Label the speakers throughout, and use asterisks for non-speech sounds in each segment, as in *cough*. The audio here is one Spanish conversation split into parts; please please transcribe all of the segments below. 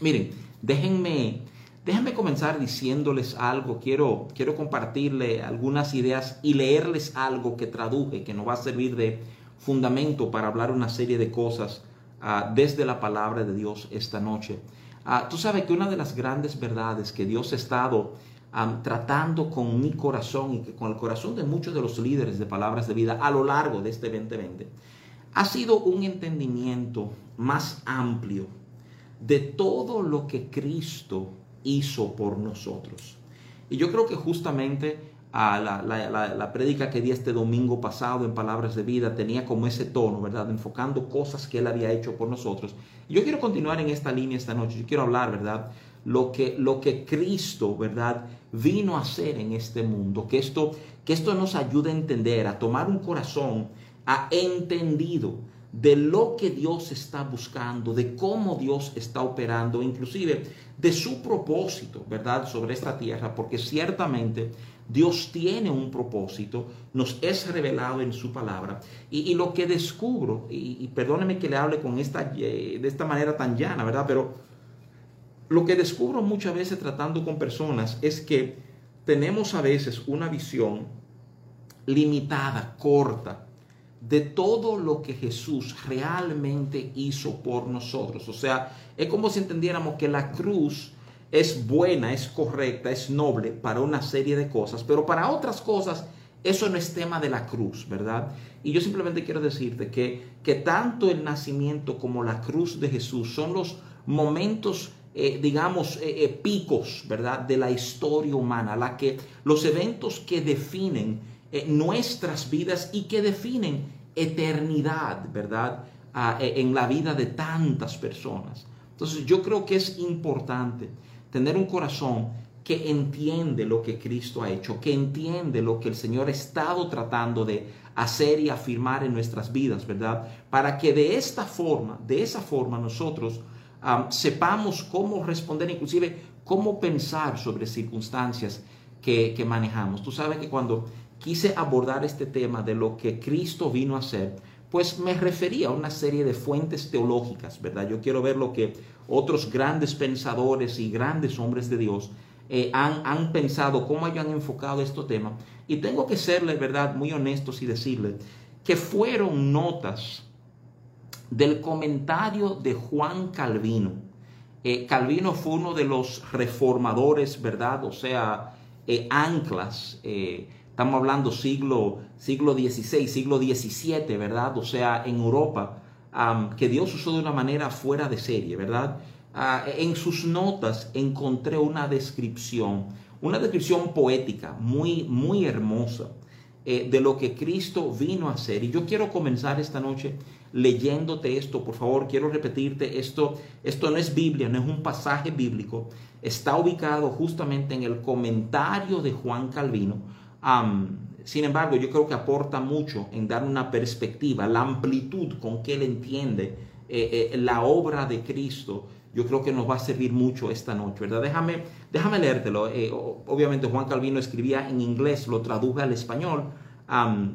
Speaker 1: Miren, déjenme, déjenme comenzar diciéndoles algo. Quiero, quiero compartirle algunas ideas y leerles algo que traduje, que nos va a servir de fundamento para hablar una serie de cosas uh, desde la palabra de Dios esta noche. Uh, tú sabes que una de las grandes verdades que Dios ha estado um, tratando con mi corazón y que con el corazón de muchos de los líderes de palabras de vida a lo largo de este 2020 ha sido un entendimiento más amplio de todo lo que Cristo hizo por nosotros. Y yo creo que justamente a la, la, la, prédica que di este domingo pasado en Palabras de Vida tenía como ese tono, ¿verdad? Enfocando cosas que Él había hecho por nosotros. Yo quiero continuar en esta línea esta noche. Yo quiero hablar, ¿verdad? Lo que, lo que Cristo, ¿verdad? Vino a hacer en este mundo. Que esto, que esto nos ayude a entender, a tomar un corazón, a entendido de lo que Dios está buscando, de cómo Dios está operando, inclusive de su propósito, ¿verdad?, sobre esta tierra, porque ciertamente Dios tiene un propósito, nos es revelado en su palabra. Y, y lo que descubro, y, perdóneme que le hable con esta, eh, de esta manera tan llana, ¿verdad? Pero lo que descubro muchas veces tratando con personas es que tenemos a veces una visión limitada, corta, de todo lo que Jesús realmente hizo por nosotros. O sea, es como si entendiéramos que la cruz es buena, es correcta, es noble para una serie de cosas, pero para otras cosas eso no es tema de la cruz, ¿verdad? Y yo simplemente quiero decirte que, que tanto el nacimiento como la cruz de Jesús son los momentos, eh, digamos, eh, eh, picos, ¿verdad? De la historia humana, la que, los eventos que definen eh, nuestras vidas y que definen eternidad, ¿verdad? Ah, eh, en la vida de tantas personas. Entonces yo creo que es importante tener un corazón que entiende lo que Cristo ha hecho, que entiende lo que el Señor ha estado tratando de hacer y afirmar en nuestras vidas, ¿verdad? Para que de esta forma, de esa forma nosotros um, sepamos cómo responder, inclusive cómo pensar sobre circunstancias que, que manejamos. Tú sabes que cuando quise abordar este tema de lo que Cristo vino a hacer, pues me refería a una serie de fuentes teológicas, ¿verdad? Yo quiero ver lo que otros grandes pensadores y grandes hombres de Dios eh, han, han, pensado, cómo ellos han enfocado este tema. Y tengo que serle, ¿verdad?, muy honestos y decirle que fueron notas del comentario de Juan Calvino. Eh, Calvino fue uno de los reformadores, ¿verdad? O sea, eh, anclas eh, Estamos hablando siglo, siglo XVI, siglo XVII, ¿verdad? O sea, en Europa, um, que Dios usó de una manera fuera de serie, ¿verdad? Uh, en sus notas encontré una descripción, una descripción poética muy, muy hermosa eh, de lo que Cristo vino a hacer. Y yo quiero comenzar esta noche leyéndote esto, por favor, quiero repetirte esto, esto no es Biblia, no es un pasaje bíblico, está ubicado justamente en el comentario de Juan Calvino Sin embargo, yo creo que aporta mucho en dar una perspectiva, la amplitud con que él entiende eh, eh, la obra de Cristo. Yo creo que nos va a servir mucho esta noche, ¿verdad? Déjame, déjame leértelo. Eh, obviamente Juan Calvino escribía en inglés, lo traduje al español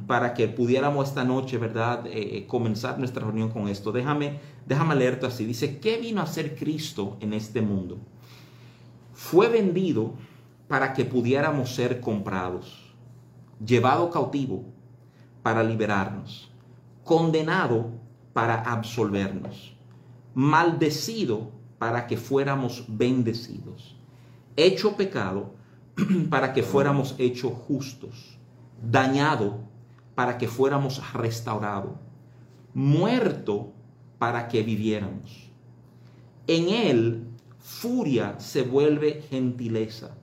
Speaker 1: para que pudiéramos esta noche, ¿verdad? comenzar nuestra reunión con esto. Déjame, déjame leerte así. Dice, ¿qué vino a ser Cristo en este mundo? Fue vendido para que pudiéramos ser comprados llevado cautivo para liberarnos, condenado para absolvernos, maldecido para que fuéramos bendecidos, hecho pecado *clears throat* para que fuéramos hechos justos, dañado para que fuéramos restaurados, muerto para que viviéramos. En él furia se vuelve gentileza,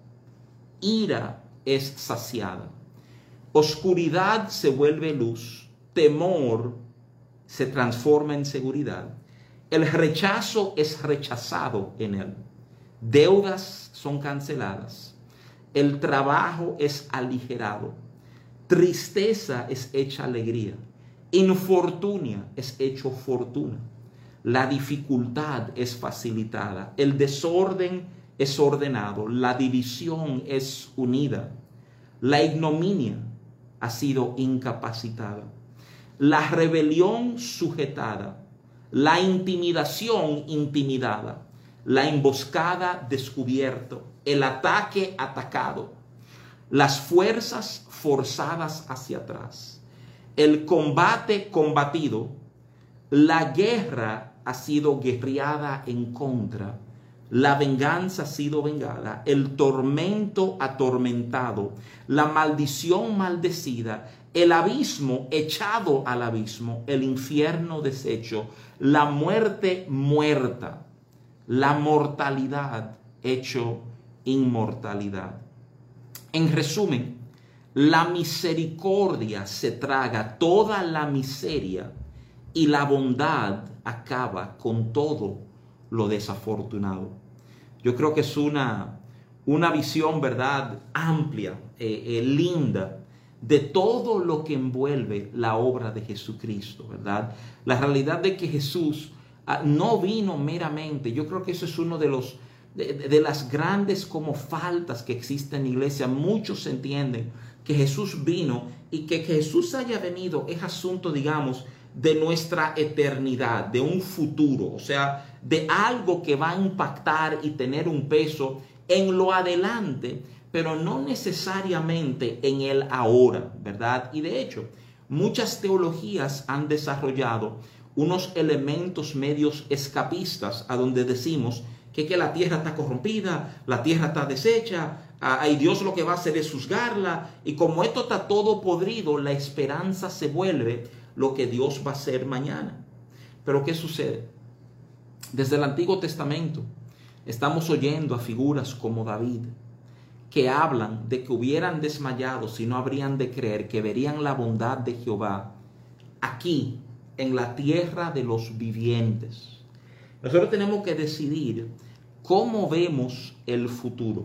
Speaker 1: ira es saciada Oscuridad se vuelve luz, temor se transforma en seguridad. El rechazo es rechazado en él. Deudas son canceladas. El trabajo es aligerado. Tristeza es hecha alegría. Infortunia es hecho fortuna. La dificultad es facilitada. El desorden es ordenado. La división es unida. La ignominia ha sido incapacitada. La rebelión sujetada, la intimidación intimidada, la emboscada descubierto, el ataque atacado, las fuerzas forzadas hacia atrás, el combate combatido, la guerra ha sido guerreada en contra, la venganza ha sido vengada, el tormento atormentado, la maldición maldecida, el abismo echado al abismo, el infierno deshecho, la muerte muerta, la mortalidad hecho inmortalidad. En resumen, la misericordia se traga toda la miseria y la bondad acaba con todo lo desafortunado. Yo creo que es una, una visión, ¿verdad?, amplia, eh, eh, linda, de todo lo que envuelve la obra de Jesucristo, ¿verdad? La realidad de que Jesús ah, no vino meramente, yo creo que eso es uno de los de, las grandes como faltas que existen en la iglesia. Muchos entienden que Jesús vino y que, que Jesús haya venido es asunto, digamos, de nuestra eternidad, de un futuro, o sea, de algo que va a impactar y tener un peso en lo adelante, pero no necesariamente en el ahora, ¿verdad? Y de hecho, muchas teologías han desarrollado unos elementos medios escapistas a donde decimos que, que la tierra está corrompida, la tierra está deshecha, y Dios lo que va a hacer es juzgarla, y como esto está todo podrido, la esperanza se vuelve lo que Dios va a hacer mañana. Pero ¿qué sucede? Desde el Antiguo Testamento estamos oyendo a figuras como David, que hablan de que hubieran desmayado si no habrían de creer, que verían la bondad de Jehová aquí, en la tierra de los vivientes. Nosotros tenemos que decidir cómo vemos el futuro.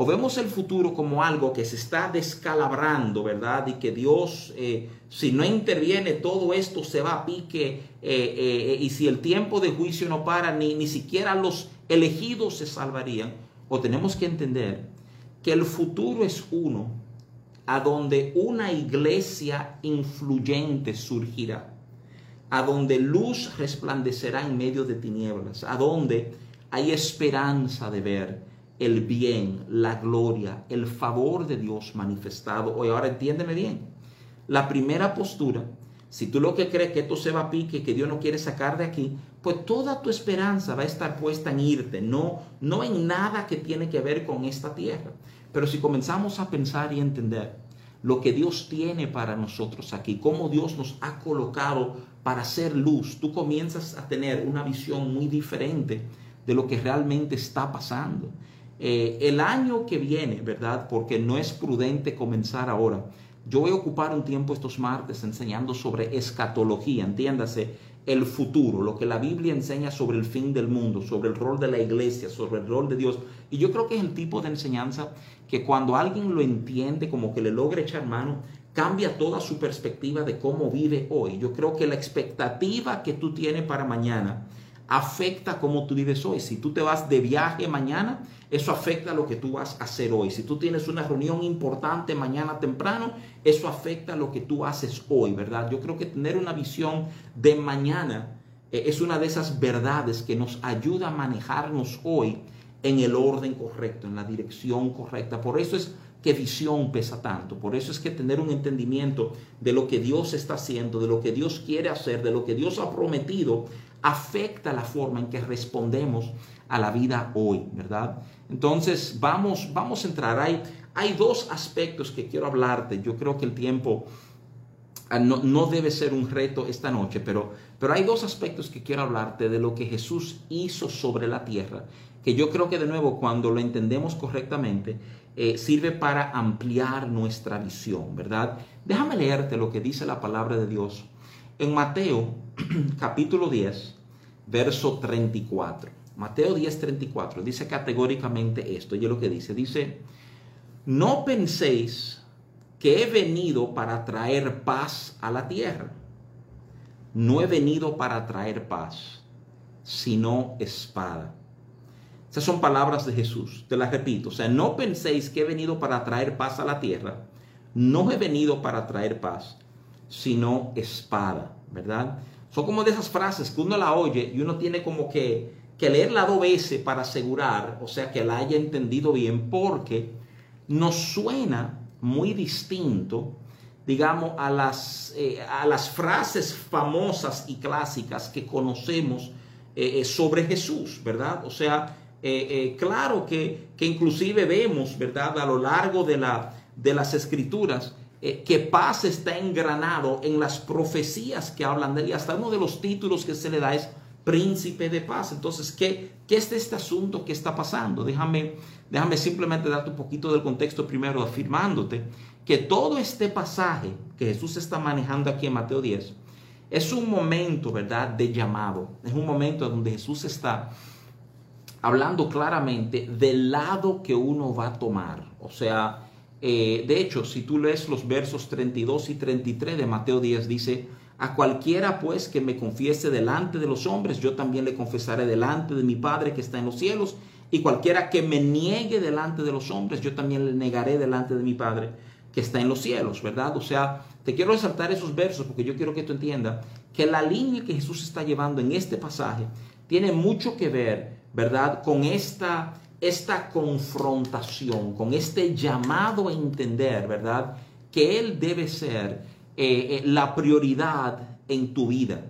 Speaker 1: O vemos el futuro como algo que se está descalabrando, ¿verdad? Y que Dios, eh, si no interviene, todo esto se va a pique. Eh, eh, y si el tiempo de juicio no para, ni, ni siquiera los elegidos se salvarían. O tenemos que entender que el futuro es uno a donde una iglesia influyente surgirá a donde luz resplandecerá en medio de tinieblas, a donde hay esperanza de ver el bien, la gloria, el favor de Dios manifestado. Hoy ahora entiéndeme bien. La primera postura, si tú lo que crees que esto se va a pique, que Dios no quiere sacar de aquí, pues toda tu esperanza va a estar puesta en irte, no, no en nada que tiene que ver con esta tierra. Pero si comenzamos a pensar y entender lo que Dios tiene para nosotros aquí, cómo Dios nos ha colocado para hacer luz, tú comienzas a tener una visión muy diferente de lo que realmente está pasando. Eh, el año que viene, ¿verdad? Porque no es prudente comenzar ahora. Yo voy a ocupar un tiempo estos martes enseñando sobre escatología, entiéndase, el futuro, lo que la Biblia enseña sobre el fin del mundo, sobre el rol de la iglesia, sobre el rol de Dios. Y yo creo que es el tipo de enseñanza que cuando alguien lo entiende, como que le logra echar mano, cambia toda su perspectiva de cómo vive hoy. Yo creo que la expectativa que tú tienes para mañana afecta cómo tú vives hoy. Si tú te vas de viaje mañana, eso afecta lo que tú vas a hacer hoy. Si tú tienes una reunión importante mañana temprano, eso afecta lo que tú haces hoy, ¿verdad? Yo creo que tener una visión de mañana eh, es una de esas verdades que nos ayuda a manejarnos hoy en el orden correcto, en la dirección correcta. Por eso es que visión pesa tanto. Por eso es que tener un entendimiento de lo que Dios está haciendo, de lo que Dios quiere hacer, de lo que Dios ha prometido, afecta la forma en que respondemos a la vida hoy, ¿verdad? Entonces, vamos, vamos a entrar. Hay, hay dos aspectos que quiero hablarte. Yo creo que el tiempo ah, no, no, debe ser un reto esta noche, pero, pero hay dos aspectos que quiero hablarte de lo que Jesús hizo sobre la tierra, que yo creo que de nuevo, cuando lo entendemos correctamente, eh, sirve para ampliar nuestra visión, ¿verdad? Déjame leerte lo que dice la palabra de Dios en Mateo *clears throat* capítulo 10, verso 34. Mateo 10, 34 dice categóricamente esto, es lo que dice, dice, no penséis que he venido para traer paz a la tierra. No he venido para traer paz, sino espada. Esas son palabras de Jesús, te las repito. O sea, no penséis que he venido para traer paz a la tierra. No he venido para traer paz, sino espada, ¿verdad? Son como de esas frases que uno la oye y uno tiene como que, que leerla dos veces para asegurar, o sea, que la haya entendido bien, porque nos suena muy distinto, digamos, a las, eh, a las frases famosas y clásicas que conocemos eh, eh, sobre Jesús, ¿verdad? O sea, claro que, que, inclusive vemos, ¿verdad? A lo largo de, la, de las escrituras, que paz está engranado en las profecías que hablan de él. Y hasta uno de los títulos que se le da es príncipe de paz. Entonces, ¿qué, qué es este asunto que está pasando? Déjame, déjame simplemente darte un poquito del contexto primero, afirmándote que todo este pasaje que Jesús está manejando aquí en Mateo 10 es un momento, ¿verdad?, de llamado. Es un momento donde Jesús está hablando claramente del lado que uno va a tomar. O sea, eh, de hecho, si tú lees los versos 32 y 33 de Mateo 10, dice, a cualquiera pues que me confiese delante de los hombres, yo también le confesaré delante de mi Padre que está en los cielos. Y cualquiera que me niegue delante de los hombres, yo también le negaré delante de mi Padre que está en los cielos, ¿verdad? O sea, te quiero resaltar esos versos porque yo quiero que tú entiendas que la línea que Jesús está llevando en este pasaje tiene mucho que ver, ¿verdad? Con esta, esta confrontación, con este llamado a entender, ¿verdad? Que Él debe ser eh, eh, la prioridad en tu vida.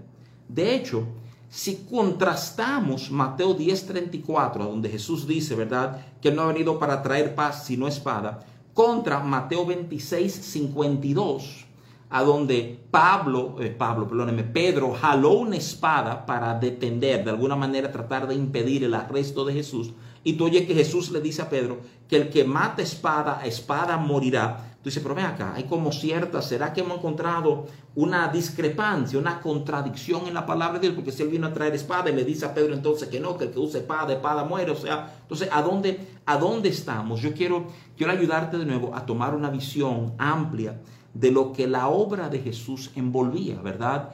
Speaker 1: De hecho, si contrastamos Mateo 10:34, donde Jesús dice, ¿verdad?, que no ha venido para traer paz sino espada, contra Mateo 26:52, a donde Pablo, eh, Pablo, perdóneme, Pedro jaló una espada para detener, de alguna manera tratar de impedir el arresto de Jesús. Y tú oyes que Jesús le dice a Pedro que el que mata espada, espada morirá. Tú dices, pero ven acá, hay como cierta, ¿será que hemos encontrado una discrepancia, una contradicción en la palabra de Dios? Porque si él vino a traer espada y le dice a Pedro entonces que no, que el que use espada, espada muere. O sea, entonces, ¿a dónde, a dónde estamos? Yo quiero, quiero ayudarte de nuevo a tomar una visión amplia de lo que la obra de Jesús envolvía, ¿verdad?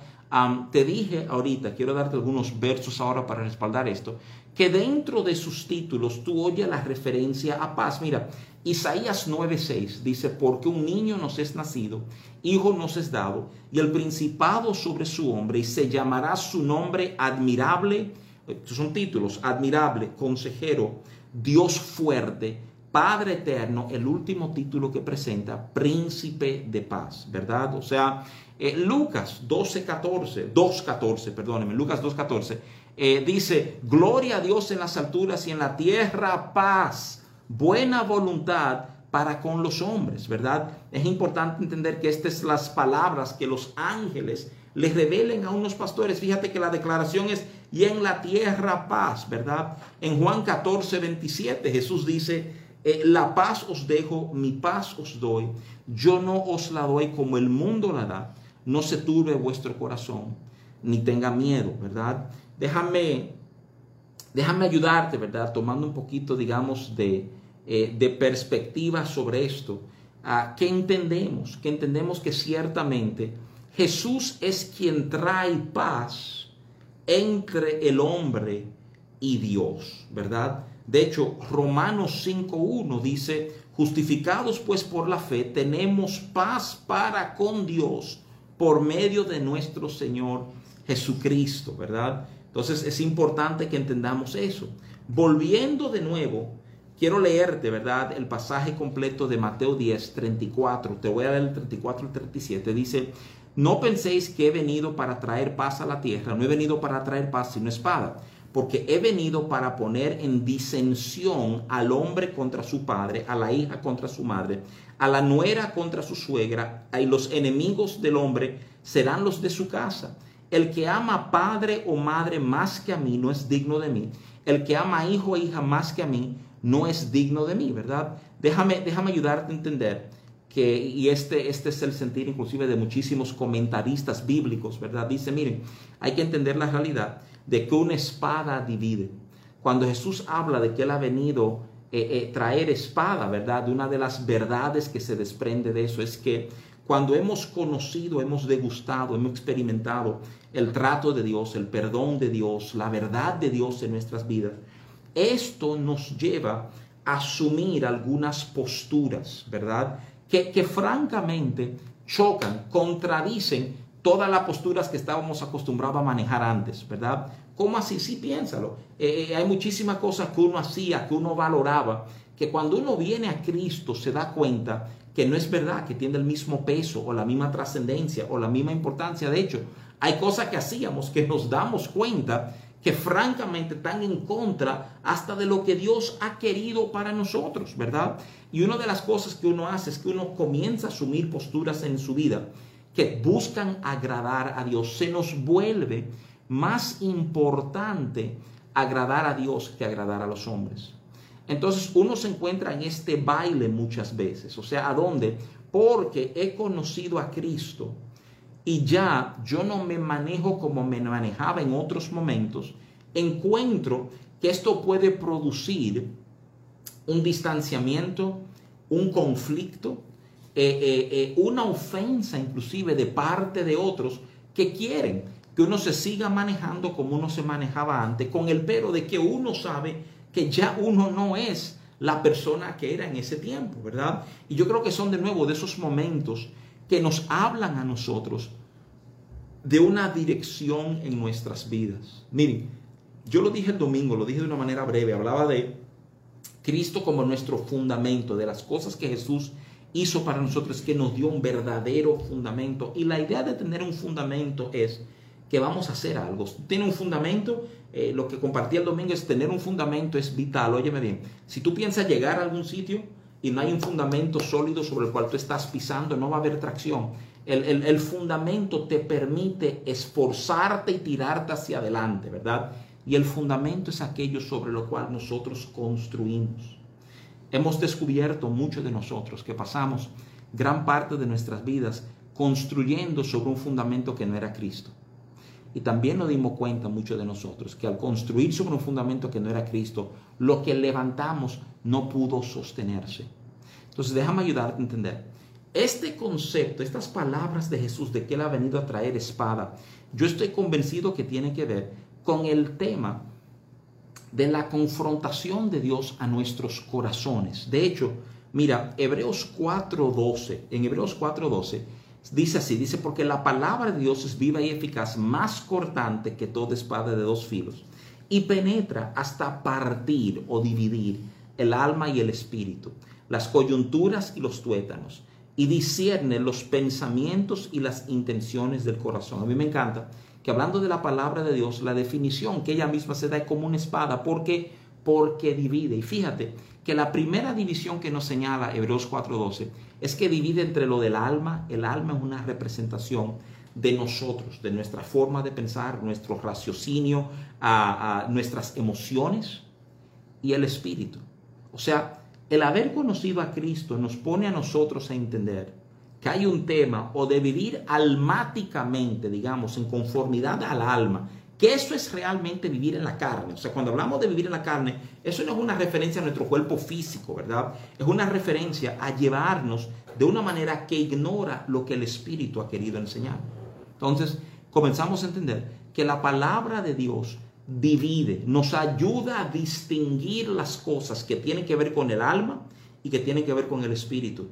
Speaker 1: Te dije ahorita, quiero darte algunos versos ahora para respaldar esto, que dentro de sus títulos tú oyes la referencia a paz. Mira, Isaías 9:6 dice, porque un niño nos es nacido, hijo nos es dado, y el principado sobre su hombre, y se llamará su nombre admirable, estos son títulos, admirable, consejero, Dios fuerte, Padre eterno, el último título que presenta, príncipe de paz, ¿verdad? O sea, eh, Lucas 12:14, 2:14, perdóneme, Lucas 2:14, eh, dice, gloria a Dios en las alturas y en la tierra paz buena voluntad para con los hombres, ¿verdad? Es importante entender que estas son las palabras que los ángeles les revelen a unos pastores. Fíjate que la declaración es, y en la tierra paz, ¿verdad? En Juan 14, 27 Jesús dice, eh, la paz os dejo, mi paz os doy. Yo no os la doy como el mundo la da. No se turbe vuestro corazón, ni tenga miedo, ¿verdad? Déjame, déjame ayudarte, ¿verdad? Tomando un poquito, digamos, de, eh, perspectiva sobre esto, a que entendemos, que entendemos que ciertamente Jesús es quien trae paz entre el hombre y Dios, ¿verdad? De hecho, Romanos 5.1 dice, justificados pues por la fe, tenemos paz para con Dios por medio de nuestro Señor Jesucristo, ¿verdad? Entonces es importante que entendamos eso. Volviendo de nuevo Quiero leerte, ¿verdad? El pasaje completo de Mateo 10, 34. Te voy a leer el 34 y 37. Dice, no penséis que he venido para traer paz a la tierra. No he venido para traer paz, sino espada. Porque he venido para poner en disensión al hombre contra su padre, a la hija contra su madre, a la nuera contra su suegra, y los enemigos del hombre serán los de su casa. El que ama padre o madre más que a mí no es digno de mí. El que ama hijo o hija más que a mí no es digno de mí, ¿verdad? Déjame, déjame ayudarte a entender que, y este, este es el sentir inclusive de muchísimos comentaristas bíblicos, ¿verdad? Dice, miren, hay que entender la realidad de que una espada divide. Cuando Jesús habla de que Él ha venido eh, eh, traer espada, ¿verdad? Una de las verdades que se desprende de eso es que cuando hemos conocido, hemos degustado, hemos experimentado el trato de Dios, el perdón de Dios, la verdad de Dios en nuestras vidas, esto nos lleva a asumir algunas posturas, ¿verdad? Que, francamente chocan, contradicen todas las posturas que estábamos acostumbrados a manejar antes, ¿verdad? ¿Cómo así? Sí, piénsalo. Eh, eh, hay muchísimas cosas que uno hacía, que uno valoraba, que cuando uno viene a Cristo se da cuenta que no es verdad, que tiene el mismo peso o la misma trascendencia o la misma importancia. De hecho, hay cosas que hacíamos que nos damos cuenta que francamente están en contra hasta de lo que Dios ha querido para nosotros, ¿verdad? Y una de las cosas que uno hace es que uno comienza a asumir posturas en su vida que buscan agradar a Dios. Se nos vuelve más importante agradar a Dios que agradar a los hombres. Entonces uno se encuentra en este baile muchas veces. O sea, ¿a dónde? Porque he conocido a Cristo y ya yo no me manejo como me manejaba en otros momentos. Encuentro que esto puede producir un distanciamiento, un conflicto, eh, eh, eh, una ofensa inclusive de parte de otros que quieren que uno se siga manejando como uno se manejaba antes, con el pero de que uno sabe que ya uno no es la persona que era en ese tiempo, ¿verdad? Y yo creo que son de nuevo de esos momentos que nos hablan a nosotros de una dirección en nuestras vidas. Miren, yo lo dije el domingo, lo dije de una manera breve, hablaba de Cristo como nuestro fundamento, de las cosas que Jesús hizo para nosotros, que nos dio un verdadero fundamento. Y la idea de tener un fundamento es que vamos a hacer algo. Tiene un fundamento, eh, lo que compartí el domingo es tener un fundamento es vital. Óyeme bien, si tú piensas llegar a algún sitio y no hay un fundamento sólido sobre el cual tú estás pisando, no va a haber tracción. El, el fundamento te permite esforzarte y tirarte hacia adelante, ¿verdad? Y el fundamento es aquello sobre lo cual nosotros construimos. Hemos descubierto muchos de nosotros que pasamos gran parte de nuestras vidas construyendo sobre un fundamento que no era Cristo. Y también nos dimos cuenta muchos de nosotros que al construir sobre un fundamento que no era Cristo, lo que levantamos no pudo sostenerse. Entonces déjame ayudarte a entender. Este concepto, estas palabras de Jesús de que Él ha venido a traer espada, yo estoy convencido que tiene que ver con el tema de la confrontación de Dios a nuestros corazones. De hecho, mira, Hebreos 4.12, en Hebreos 4.12, Dice así, dice, porque la palabra de Dios es viva y eficaz, más cortante que toda espada de dos filos, y penetra hasta partir o dividir el alma y el espíritu, las coyunturas y los tuétanos, y discierne los pensamientos y las intenciones del corazón. A mí me encanta que hablando de la palabra de Dios, la definición que ella misma se da es como una espada, porque porque divide. Y fíjate que la primera división que nos señala Hebreos 4:12 es que divide entre lo del alma. El alma es una representación de nosotros, de nuestra forma de pensar, nuestro raciocinio, a, nuestras emociones y el espíritu. O sea, el haber conocido a Cristo nos pone a nosotros a entender que hay un tema o de vivir almáticamente, digamos, en conformidad al alma, que eso es realmente vivir en la carne. O sea, cuando hablamos de vivir en la carne, eso no es una referencia a nuestro cuerpo físico, ¿verdad? Es una referencia a llevarnos de una manera que ignora lo que el Espíritu ha querido enseñar. Entonces, comenzamos a entender que la palabra de Dios divide, nos ayuda a distinguir las cosas que tienen que ver con el alma y que tienen que ver con el espíritu.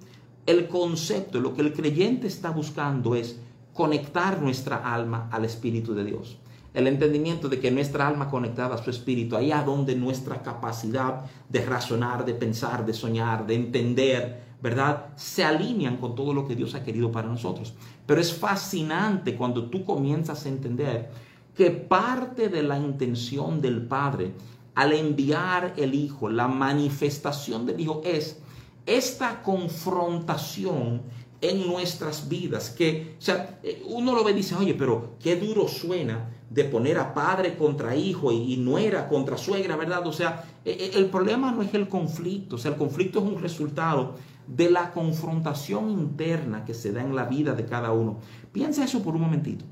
Speaker 1: El concepto, lo que el creyente está buscando es conectar nuestra alma al espíritu de Dios el entendimiento de que nuestra alma conectada a su espíritu, ahí a donde nuestra capacidad de razonar, de pensar, de soñar, de entender, ¿verdad? Se alinean con todo lo que Dios ha querido para nosotros. Pero es fascinante cuando tú comienzas a entender que parte de la intención del Padre al enviar el Hijo, la manifestación del Hijo es esta confrontación en nuestras vidas, que, o sea, uno lo ve y dice, oye, pero qué duro suena de poner a padre contra hijo y, nuera contra suegra, ¿verdad? O sea, e, e, el problema no es el conflicto, o sea, el conflicto es un resultado de la confrontación interna que se da en la vida de cada uno. Piensa eso por un momentito.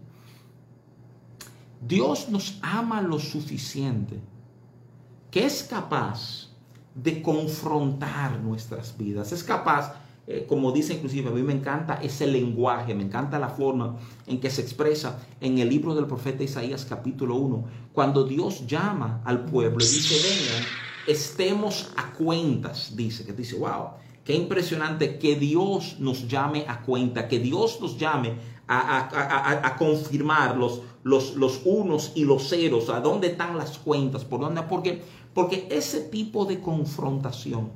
Speaker 1: Dios nos ama lo suficiente que es capaz de confrontar nuestras vidas, es capaz eh, como dice inclusive, a mí me encanta ese lenguaje, me encanta la forma en que se expresa en el libro del profeta Isaías capítulo 1, cuando Dios llama al pueblo y dice, vengan, estemos a cuentas, dice, que dice, wow, qué impresionante que Dios nos llame a cuenta, que Dios nos llame a, confirmar los, los, los, unos y los ceros, a dónde están las cuentas, por dónde, porque, porque ese tipo de confrontación,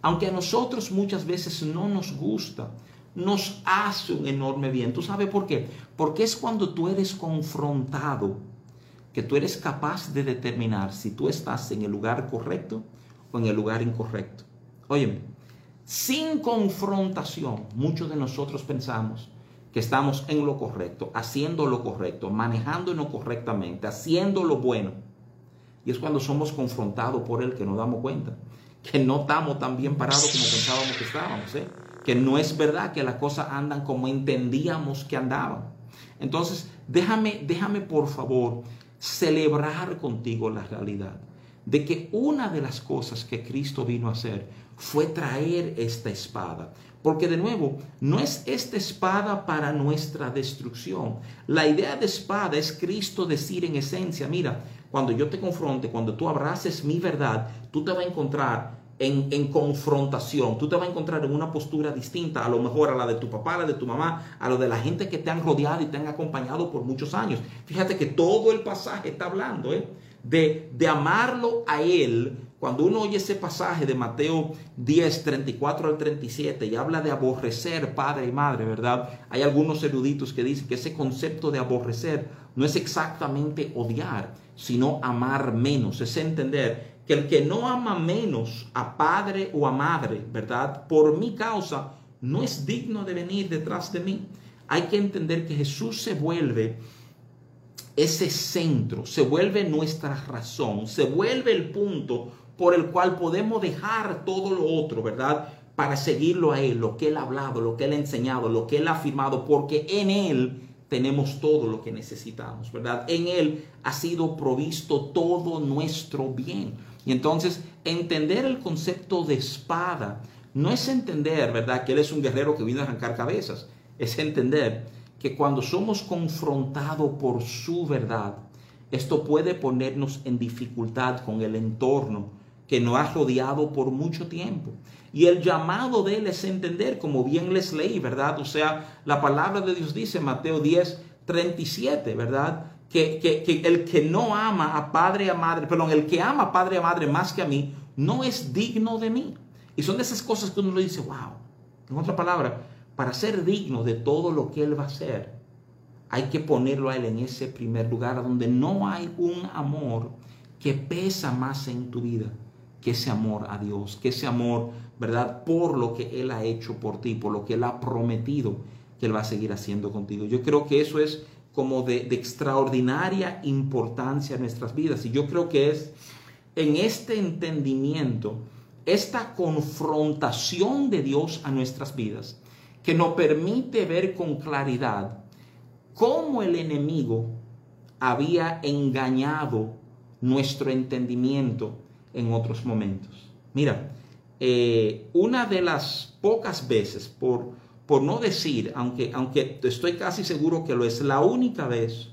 Speaker 1: aunque a nosotros muchas veces no nos gusta, nos hace un enorme bien. ¿Tú sabes por qué? Porque es cuando tú eres confrontado que tú eres capaz de determinar si tú estás en el lugar correcto o en el lugar incorrecto. Óyeme, sin confrontación, muchos de nosotros pensamos que estamos en lo correcto, haciendo lo correcto, manejándonos correctamente, haciendo lo bueno. Y es cuando somos confrontados por él que nos damos cuenta que no estamos tan bien parados como pensábamos que estábamos, ¿eh? que no es verdad que las cosas andan como entendíamos que andaban. Entonces, déjame, déjame por favor celebrar contigo la realidad de que una de las cosas que Cristo vino a hacer fue traer esta espada. Porque de nuevo, no es esta espada para nuestra destrucción. La idea de espada es Cristo decir en esencia, mira, cuando yo te confronte, cuando tú abraces mi verdad, tú te vas a encontrar en, confrontación. Tú te vas a encontrar en una postura distinta, a lo mejor a la de tu papá, a la de tu mamá, a lo de la gente que te han rodeado y te han acompañado por muchos años. Fíjate que todo el pasaje está hablando ¿eh? de, de amarlo a Él. Cuando uno oye ese pasaje de Mateo 10, 34 al 37 y habla de aborrecer padre y madre, ¿verdad? Hay algunos eruditos que dicen que ese concepto de aborrecer no es exactamente odiar, sino amar menos, es entender que el que no ama menos a padre o a madre, ¿verdad? Por mi causa, no es digno de venir detrás de mí. Hay que entender que Jesús se vuelve ese centro, se vuelve nuestra razón, se vuelve el punto por el cual podemos dejar todo lo otro, ¿verdad? Para seguirlo a Él, lo que Él ha hablado, lo que Él ha enseñado, lo que Él ha afirmado, porque en Él tenemos todo lo que necesitamos, ¿verdad? En Él ha sido provisto todo nuestro bien. Y entonces entender el concepto de espada no es entender, ¿verdad?, que Él es un guerrero que vino a arrancar cabezas. Es entender que cuando somos confrontados por su verdad, esto puede ponernos en dificultad con el entorno que nos ha rodeado por mucho tiempo. Y el llamado de Él es entender, como bien les leí, ¿verdad? O sea, la palabra de Dios dice, Mateo 10, 37, ¿verdad? que, el que no ama a padre a madre, perdón, el que ama a padre a madre más que a mí, no es digno de mí. Y son de esas cosas que uno le dice, wow. En otra palabra, para ser digno de todo lo que Él va a hacer, hay que ponerlo a Él en ese primer lugar donde no hay un amor que pesa más en tu vida que ese amor a Dios, que ese amor, ¿verdad? Por lo que Él ha hecho por ti, por lo que Él ha prometido que Él va a seguir haciendo contigo. Yo creo que eso es como de, extraordinaria importancia en nuestras vidas. Y yo creo que es en este entendimiento, esta confrontación de Dios a nuestras vidas, que nos permite ver con claridad cómo el enemigo había engañado nuestro entendimiento en otros momentos. Mira, eh, una de las pocas veces, por, por no decir, aunque, aunque estoy casi seguro que lo es, la única vez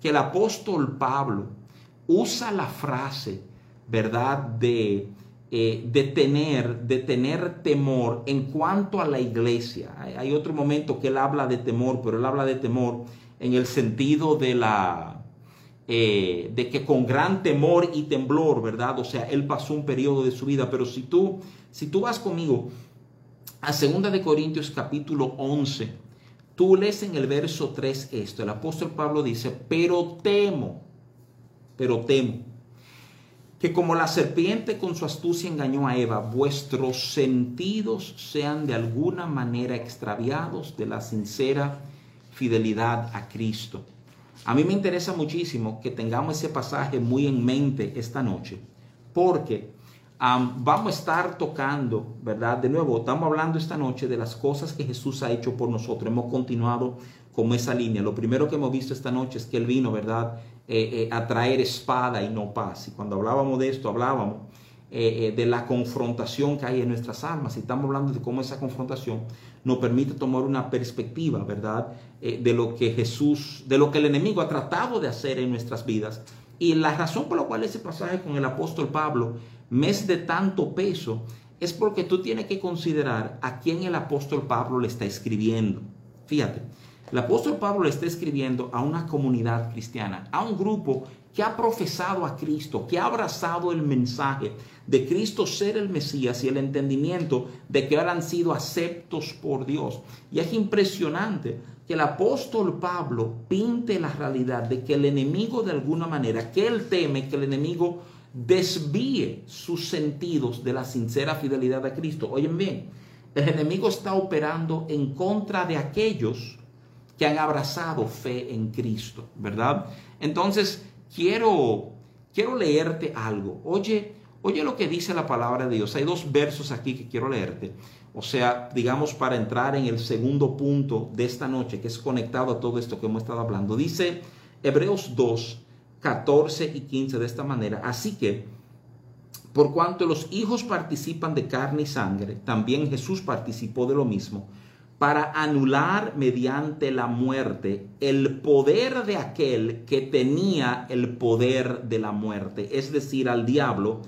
Speaker 1: que el apóstol Pablo usa la frase, ¿verdad?, de, eh, de, tener, de tener temor en cuanto a la iglesia. Hay, otro momento que él habla de temor, pero él habla de temor en el sentido de la... Eh, de que con gran temor y temblor, ¿verdad? O sea, él pasó un periodo de su vida, pero si tú, si tú vas conmigo a 2 de Corintios capítulo 11, tú lees en el verso 3 esto, el apóstol Pablo dice, pero temo, pero temo, que como la serpiente con su astucia engañó a Eva, vuestros sentidos sean de alguna manera extraviados de la sincera fidelidad a Cristo. A mí me interesa muchísimo que tengamos ese pasaje muy en mente esta noche, porque vamos a estar tocando, ¿verdad? De nuevo, estamos hablando esta noche de las cosas que Jesús ha hecho por nosotros. Hemos continuado con esa línea. Lo primero que hemos visto esta noche es que Él vino, ¿verdad? Eh, eh, a traer espada y no paz. Y cuando hablábamos de esto, hablábamos eh, de la confrontación que hay en nuestras almas. Y estamos hablando de cómo esa confrontación nos permite tomar una perspectiva, ¿verdad? de lo que Jesús, de lo que el enemigo ha tratado de hacer en nuestras vidas. Y la razón por la cual ese pasaje con el apóstol Pablo mes de tanto peso, es porque tú tienes que considerar a quién el apóstol Pablo le está escribiendo. Fíjate, El apóstol Pablo le está escribiendo a una comunidad cristiana, a un grupo que ha profesado a Cristo, que ha abrazado el mensaje de Cristo ser el Mesías y el entendimiento de que ahora han sido aceptos por Dios. Y es impresionante que el apóstol Pablo pinte la realidad de que el enemigo de alguna manera, que él teme que el enemigo desvíe sus sentidos de la sincera fidelidad a Cristo. Oyen bien, el enemigo está operando en contra de aquellos que han abrazado fe en Cristo, ¿verdad? Entonces, quiero, quiero leerte algo. Oye, oye lo que dice la palabra de Dios. Hay dos versos aquí que quiero leerte. O sea, digamos, para entrar en el segundo punto de esta noche, que es conectado a todo esto que hemos estado hablando. Dice Hebreos 2, 14 y 15 de esta manera. Así que, por cuanto los hijos participan de carne y sangre, también Jesús participó de lo mismo para anular mediante la muerte el poder de aquel que tenía el poder de la muerte, es decir, al diablo,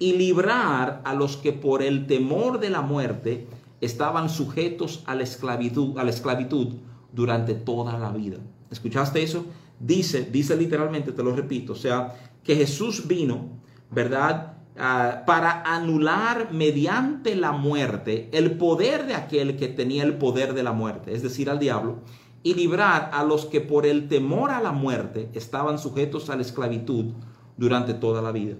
Speaker 1: y librar a los que por el temor de la muerte estaban sujetos a la esclavitud, a la esclavitud durante toda la vida. ¿Escuchaste eso? Dice, dice literalmente, te lo repito, o sea, que Jesús vino, ¿verdad? Ah, para anular mediante la muerte el poder de aquel que tenía el poder de la muerte, es decir, al diablo, y librar a los que por el temor a la muerte estaban sujetos a la esclavitud durante toda la vida.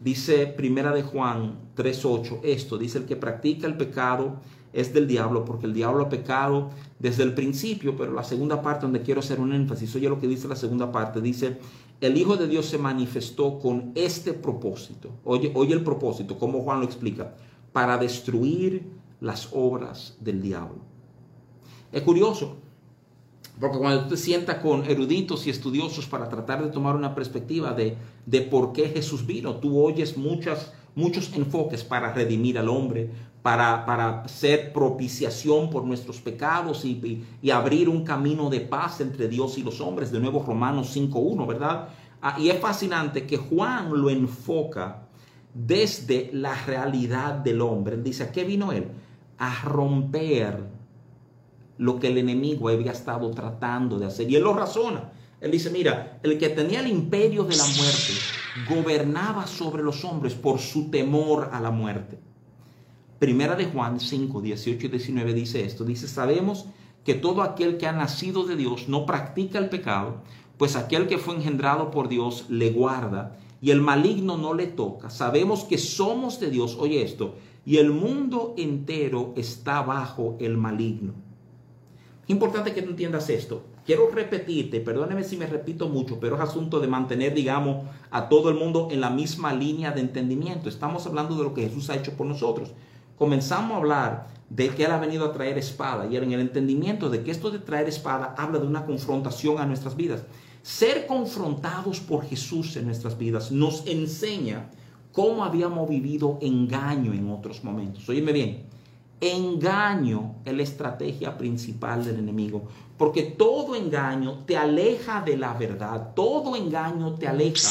Speaker 1: Dice Primera de Juan 3:8 esto, dice el que practica el pecado es del diablo, porque el diablo ha pecado desde el principio, pero la segunda parte donde quiero hacer un énfasis, oye lo que dice la segunda parte, dice, el Hijo de Dios se manifestó con este propósito. Oye, oye el propósito, como Juan lo explica, para destruir las obras del diablo. Es curioso, porque cuando tú te sientas con eruditos y estudiosos para tratar de tomar una perspectiva de, de por qué Jesús vino, tú oyes muchas, muchos enfoques para redimir al hombre, para, para ser propiciación por nuestros pecados y, y, abrir un camino de paz entre Dios y los hombres. De nuevo Romanos 5.1, ¿verdad? Ah, y es fascinante que Juan lo enfoca desde la realidad del hombre. Dice, ¿a qué vino él? A romper lo que el enemigo había estado tratando de hacer. Y él lo razona. Él dice, mira, el que tenía el imperio de la muerte gobernaba sobre los hombres por su temor a la muerte. Primera de Juan 5, 18 y 19 dice esto. Dice, sabemos que todo aquel que ha nacido de Dios no practica el pecado, pues aquel que fue engendrado por Dios le guarda y el maligno no le toca. Sabemos que somos de Dios, oye esto, y el mundo entero está bajo el maligno. Importante que tú entiendas esto. Quiero repetirte, perdóneme si me repito mucho, pero es asunto de mantener, digamos, a todo el mundo en la misma línea de entendimiento. Estamos hablando de lo que Jesús ha hecho por nosotros. Comenzamos a hablar de que Él ha venido a traer espada y en el entendimiento de que esto de traer espada habla de una confrontación a nuestras vidas. Ser confrontados por Jesús en nuestras vidas nos enseña cómo habíamos vivido engaño en otros momentos. Óyeme bien, Engaño es la estrategia principal del enemigo, porque todo engaño te aleja de la verdad, todo engaño te aleja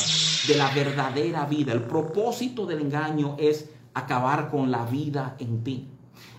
Speaker 1: de la verdadera vida. El propósito del engaño es acabar con la vida en ti.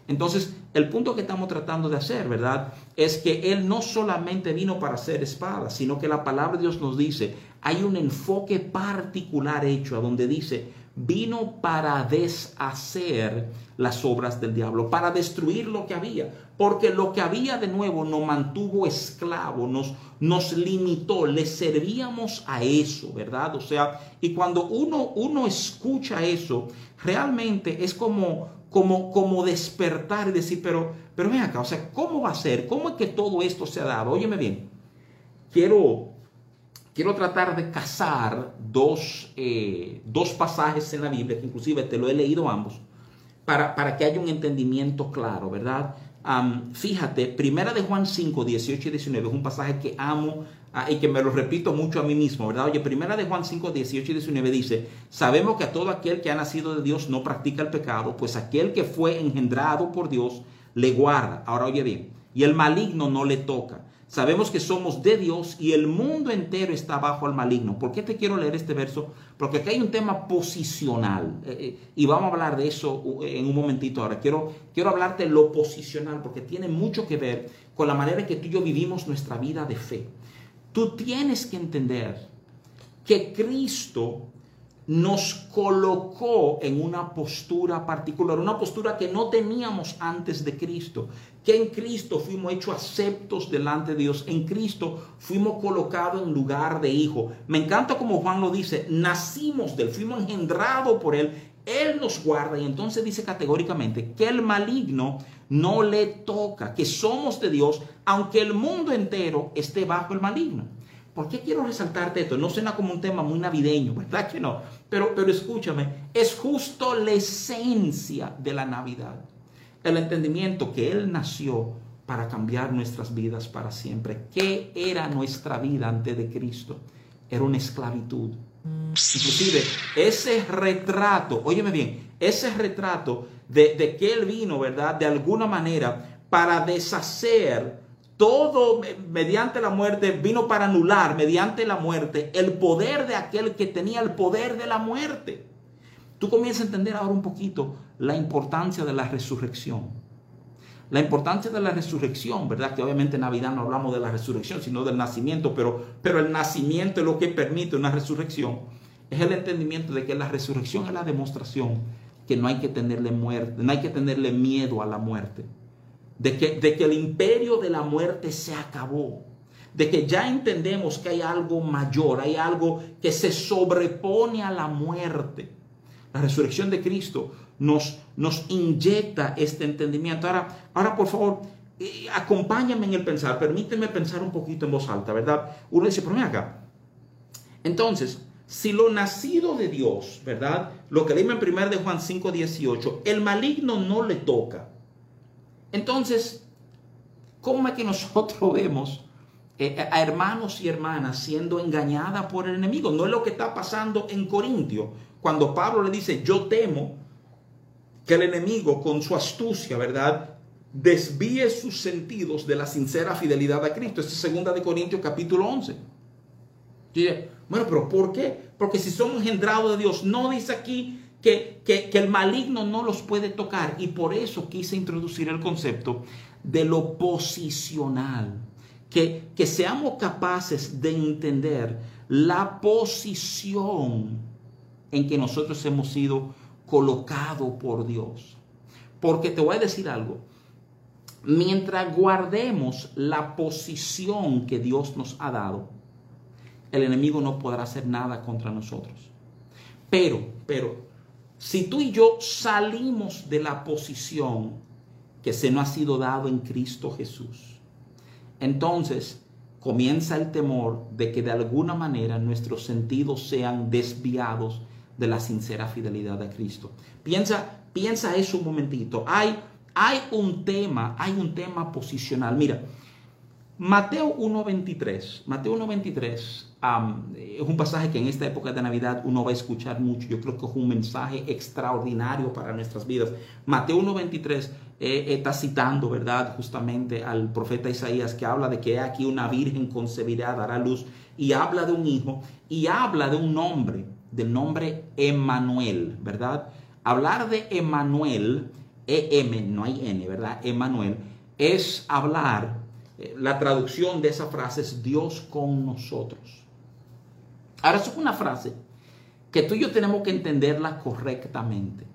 Speaker 1: Entonces, el punto que estamos tratando de hacer, ¿verdad? Es que Él no solamente vino para hacer espada, sino que la palabra de Dios nos dice, hay un enfoque particular hecho a donde dice, vino para deshacer las obras del diablo, para destruir lo que había, porque lo que había de nuevo nos mantuvo esclavos, nos, nos limitó, le servíamos a eso, ¿verdad? O sea, y cuando uno, uno escucha eso, realmente es como, como, como despertar y decir, pero, pero ven acá, o sea, ¿cómo va a ser? ¿Cómo es que todo esto se ha dado? Óyeme bien, quiero quiero tratar de casar dos, eh, dos pasajes en la Biblia, que inclusive te lo he leído ambos, para, para que haya un entendimiento claro, ¿verdad? fíjate, Primera de Juan 5, 18 y 19 es un pasaje que amo ah, y que me lo repito mucho a mí mismo, ¿verdad? Oye, Primera de Juan 5, 18 y 19 dice, sabemos que a todo aquel que ha nacido de Dios no practica el pecado, pues aquel que fue engendrado por Dios le guarda. Ahora oye bien, y el maligno no le toca. Sabemos que somos de Dios y el mundo entero está bajo el maligno. ¿Por qué te quiero leer este verso? Porque aquí hay un tema posicional eh, eh, y vamos a hablar de eso en un momentito ahora. Quiero, quiero hablarte de lo posicional porque tiene mucho que ver con la manera en que tú y yo vivimos nuestra vida de fe. Tú tienes que entender que Cristo nos colocó en una postura particular, una postura que no teníamos antes de Cristo, que en Cristo fuimos hechos aceptos delante de Dios, en Cristo fuimos colocados en lugar de hijo. Me encanta como Juan lo dice, nacimos de él, fuimos engendrados por él, él nos guarda y entonces dice categóricamente que el maligno no le toca, que somos de Dios, aunque el mundo entero esté bajo el maligno. ¿Por qué quiero resaltarte esto? No suena como un tema muy navideño, ¿verdad que no? Pero, pero escúchame, es justo la esencia de la Navidad. El entendimiento que Él nació para cambiar nuestras vidas para siempre. ¿Qué era nuestra vida antes de Cristo? Era una esclavitud. Inclusive, ese retrato, óyeme bien, ese retrato de, de que Él vino, ¿verdad? De alguna manera para deshacer todo mediante la muerte vino para anular mediante la muerte el poder de aquel que tenía el poder de la muerte. Tú comienzas a entender ahora un poquito la importancia de la resurrección. La importancia de la resurrección, ¿verdad? Que obviamente en Navidad no hablamos de la resurrección, sino del nacimiento, pero, pero el nacimiento es lo que permite una resurrección. Es el entendimiento de que la resurrección es la demostración que no hay que tenerle muerte, no hay que tenerle miedo a la muerte de que, de que el imperio de la muerte se acabó, de que ya entendemos que hay algo mayor, hay algo que se sobrepone a la muerte. La resurrección de Cristo nos, nos inyecta este entendimiento. Ahora, ahora por favor, eh, acompáñame en el pensar, permíteme pensar un poquito en voz alta, ¿verdad? Uno dice, pero acá. Entonces, si lo nacido de Dios, ¿verdad? Lo que leímos en 1 de Juan 5, 18, el maligno no le toca. Entonces, ¿cómo es que nosotros *laughs* vemos a hermanos y hermanas siendo engañadas por el enemigo? No es lo que está pasando en Corintio, cuando Pablo le dice, yo temo que el enemigo con su astucia, ¿verdad? Desvíe sus sentidos de la sincera fidelidad a Cristo. Es segunda de Corintios capítulo 11. bueno, pero ¿por qué? Porque si somos engendrados de Dios, no dice aquí que, el maligno no los puede tocar. Y por eso quise introducir el concepto de lo posicional. Que, que seamos capaces de entender la posición en que nosotros hemos sido colocados por Dios. Porque te voy a decir algo. Mientras guardemos la posición que Dios nos ha dado, el enemigo no podrá hacer nada contra nosotros. Pero, pero, si tú y yo salimos de la posición que se nos ha sido dado en Cristo Jesús, entonces comienza el temor de que de alguna manera nuestros sentidos sean desviados de la sincera fidelidad a Cristo. Piensa, piensa eso un momentito. Hay, hay un tema, hay un tema posicional. Mira, Mateo 1.23, Mateo 1.23 es un pasaje que en esta época de Navidad uno va a escuchar mucho. Yo creo que es un mensaje extraordinario para nuestras vidas. Mateo 1.23 eh, está citando, ¿verdad? Justamente al profeta Isaías que habla de que aquí una virgen concebirá, dará luz y habla de un hijo y habla de un nombre, del nombre Emanuel, ¿verdad? Hablar de Emanuel, E-M, no hay N, ¿verdad? Emanuel, es hablar eh, la traducción de esa frase es Dios con nosotros. Ahora, eso es una frase que tú y yo tenemos que entenderla correctamente.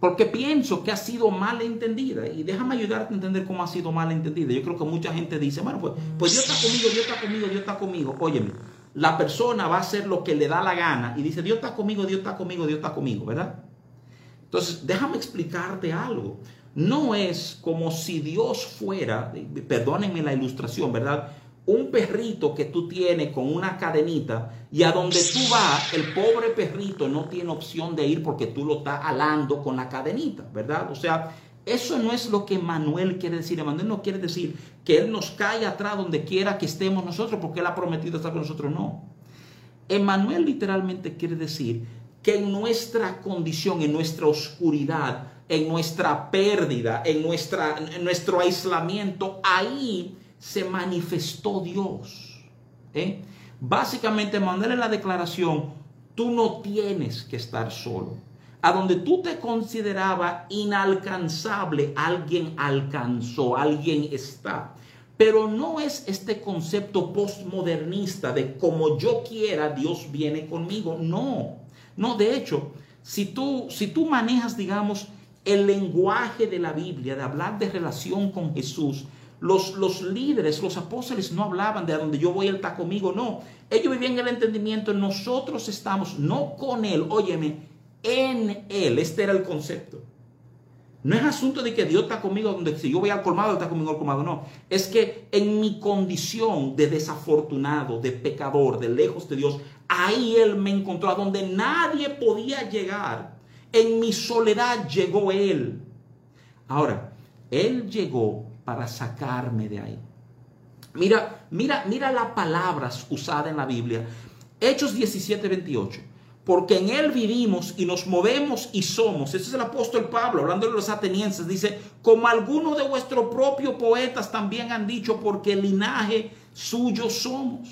Speaker 1: Porque pienso que ha sido mal entendida. Y déjame ayudarte a entender cómo ha sido mal entendida. Yo creo que mucha gente dice, bueno, pues, pues Dios está conmigo, Dios está conmigo, Dios está conmigo. Óyeme, la persona va a hacer lo que le da la gana y dice, Dios está conmigo, Dios está conmigo, Dios está conmigo, ¿verdad? Entonces, déjame explicarte algo no es como si Dios fuera, perdónenme la ilustración, ¿verdad? Un perrito que tú tienes con una cadenita y a donde tú vas, el pobre perrito no tiene opción de ir porque tú lo estás alando con la cadenita, ¿verdad? O sea, eso no es lo que Manuel quiere decir. Manuel no quiere decir que Él nos cae atrás donde quiera que estemos nosotros porque Él ha prometido estar con nosotros. No. Emmanuel literalmente quiere decir que en nuestra condición, en nuestra oscuridad, en nuestra pérdida, en, nuestra, en nuestro aislamiento, ahí se manifestó Dios. ¿eh? Básicamente, mandarle la declaración, tú no tienes que estar solo. A donde tú te consideraba inalcanzable, alguien alcanzó, alguien está. Pero no es este concepto postmodernista de como yo quiera, Dios viene conmigo. No, no, de hecho, si tú, si tú manejas, digamos, el lenguaje de la Biblia, de hablar de relación con Jesús, los, los, líderes, los apóstoles no hablaban de a donde yo voy, Él está conmigo, no. Ellos vivían el entendimiento, nosotros estamos no con Él, óyeme, en Él. Este era el concepto. No es asunto de que Dios está conmigo donde si yo voy al colmado, está conmigo al colmado. No. Es que en mi condición de desafortunado, de pecador, de lejos de Dios, ahí Él me encontró a donde nadie podía llegar. En mi soledad llegó Él. Ahora, Él llegó para sacarme de ahí. Mira, mira, mira las palabras usadas en la Biblia. Hechos 17, 28 porque en Él vivimos y nos movemos y somos. Ese es el apóstol Pablo, hablando de los atenienses, dice, como algunos de vuestros propios poetas también han dicho, porque el linaje suyo somos.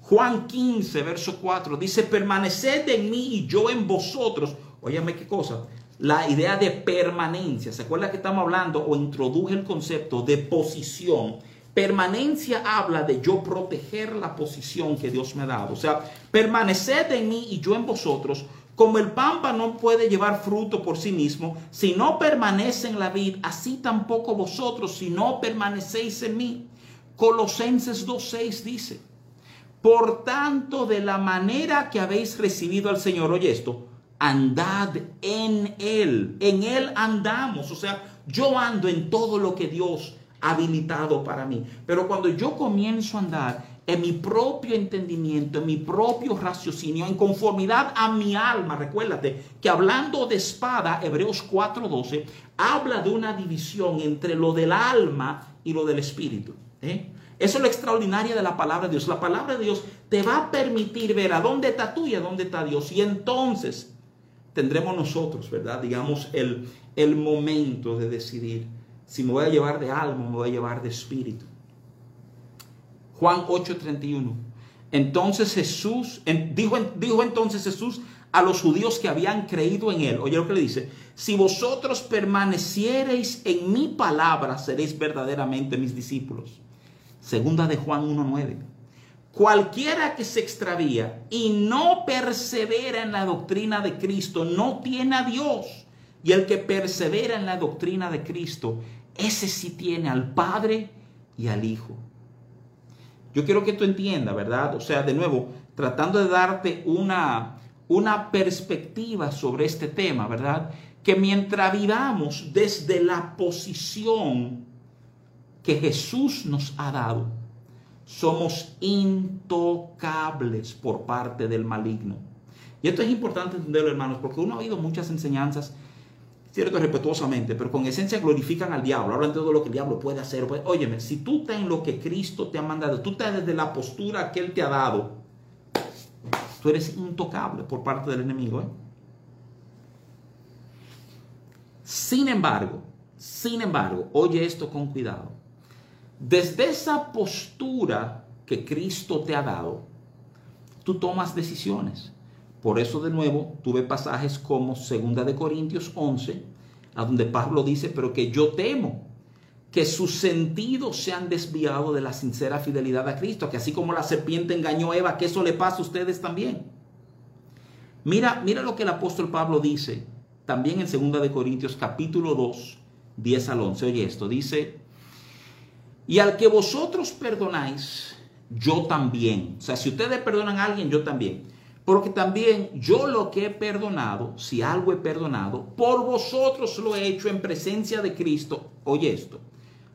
Speaker 1: Juan 15, verso 4, dice, permaneced en mí y yo en vosotros. Óyame qué cosa, la idea de permanencia. ¿Se acuerda que estamos hablando o introduje el concepto de posición? Permanencia habla de yo proteger la posición que Dios me ha dado. O sea, permaneced en mí y yo en vosotros. Como el pampa no puede llevar fruto por sí mismo, si no permanece en la vid, así tampoco vosotros, si no permanecéis en mí. Colosenses 2.6 dice, por tanto, de la manera que habéis recibido al Señor, oye esto, andad en Él, en Él andamos. O sea, yo ando en todo lo que Dios habilitado para mí. Pero cuando yo comienzo a andar en mi propio entendimiento, en mi propio raciocinio, en conformidad a mi alma, recuérdate que hablando de espada, Hebreos 4:12, habla de una división entre lo del alma y lo del espíritu. ¿eh? Eso es lo extraordinario de la palabra de Dios. La palabra de Dios te va a permitir ver a dónde está tú y a dónde está Dios. Y entonces tendremos nosotros, ¿verdad? Digamos, el, el momento de decidir si me voy a llevar de alma, me voy a llevar de espíritu. Juan 8:31. Entonces Jesús, dijo, dijo entonces Jesús a los judíos que habían creído en él. Oye lo que le dice, si vosotros permaneciereis en mi palabra, seréis verdaderamente mis discípulos. Segunda de Juan 1:9. Cualquiera que se extravía y no persevera en la doctrina de Cristo no tiene a Dios. Y el que persevera en la doctrina de Cristo, ese sí tiene al Padre y al Hijo. Yo quiero que tú entiendas, ¿verdad? O sea, de nuevo, tratando de darte una, una perspectiva sobre este tema, ¿verdad? Que mientras vivamos desde la posición que Jesús nos ha dado, somos intocables por parte del maligno. Y esto es importante entenderlo, hermanos, porque uno ha oído muchas enseñanzas cierto, respetuosamente, pero con esencia glorifican al diablo, hablan de todo lo que el diablo puede hacer. óyeme, si tú estás en lo que Cristo te ha mandado, tú estás desde la postura que Él te ha dado, tú eres intocable por parte del enemigo. ¿eh? Sin embargo, sin embargo, oye esto con cuidado. Desde esa postura que Cristo te ha dado, tú tomas decisiones. Por eso de nuevo tuve pasajes como 2 de Corintios 11, a donde Pablo dice, pero que yo temo que sus sentidos se han desviado de la sincera fidelidad a Cristo, que así como la serpiente engañó a Eva, que eso le pasa a ustedes también. Mira, mira lo que el apóstol Pablo dice también en 2 de Corintios capítulo 2, 10 al 11. Oye esto, dice, y al que vosotros perdonáis, yo también. O sea, si ustedes perdonan a alguien, yo también. Porque también yo lo que he perdonado, si algo he perdonado, por vosotros lo he hecho en presencia de Cristo. Oye esto,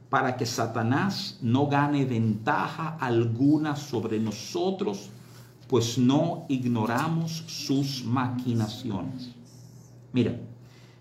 Speaker 1: para que Satanás no gane ventaja alguna sobre nosotros, pues no ignoramos sus maquinaciones. Mira,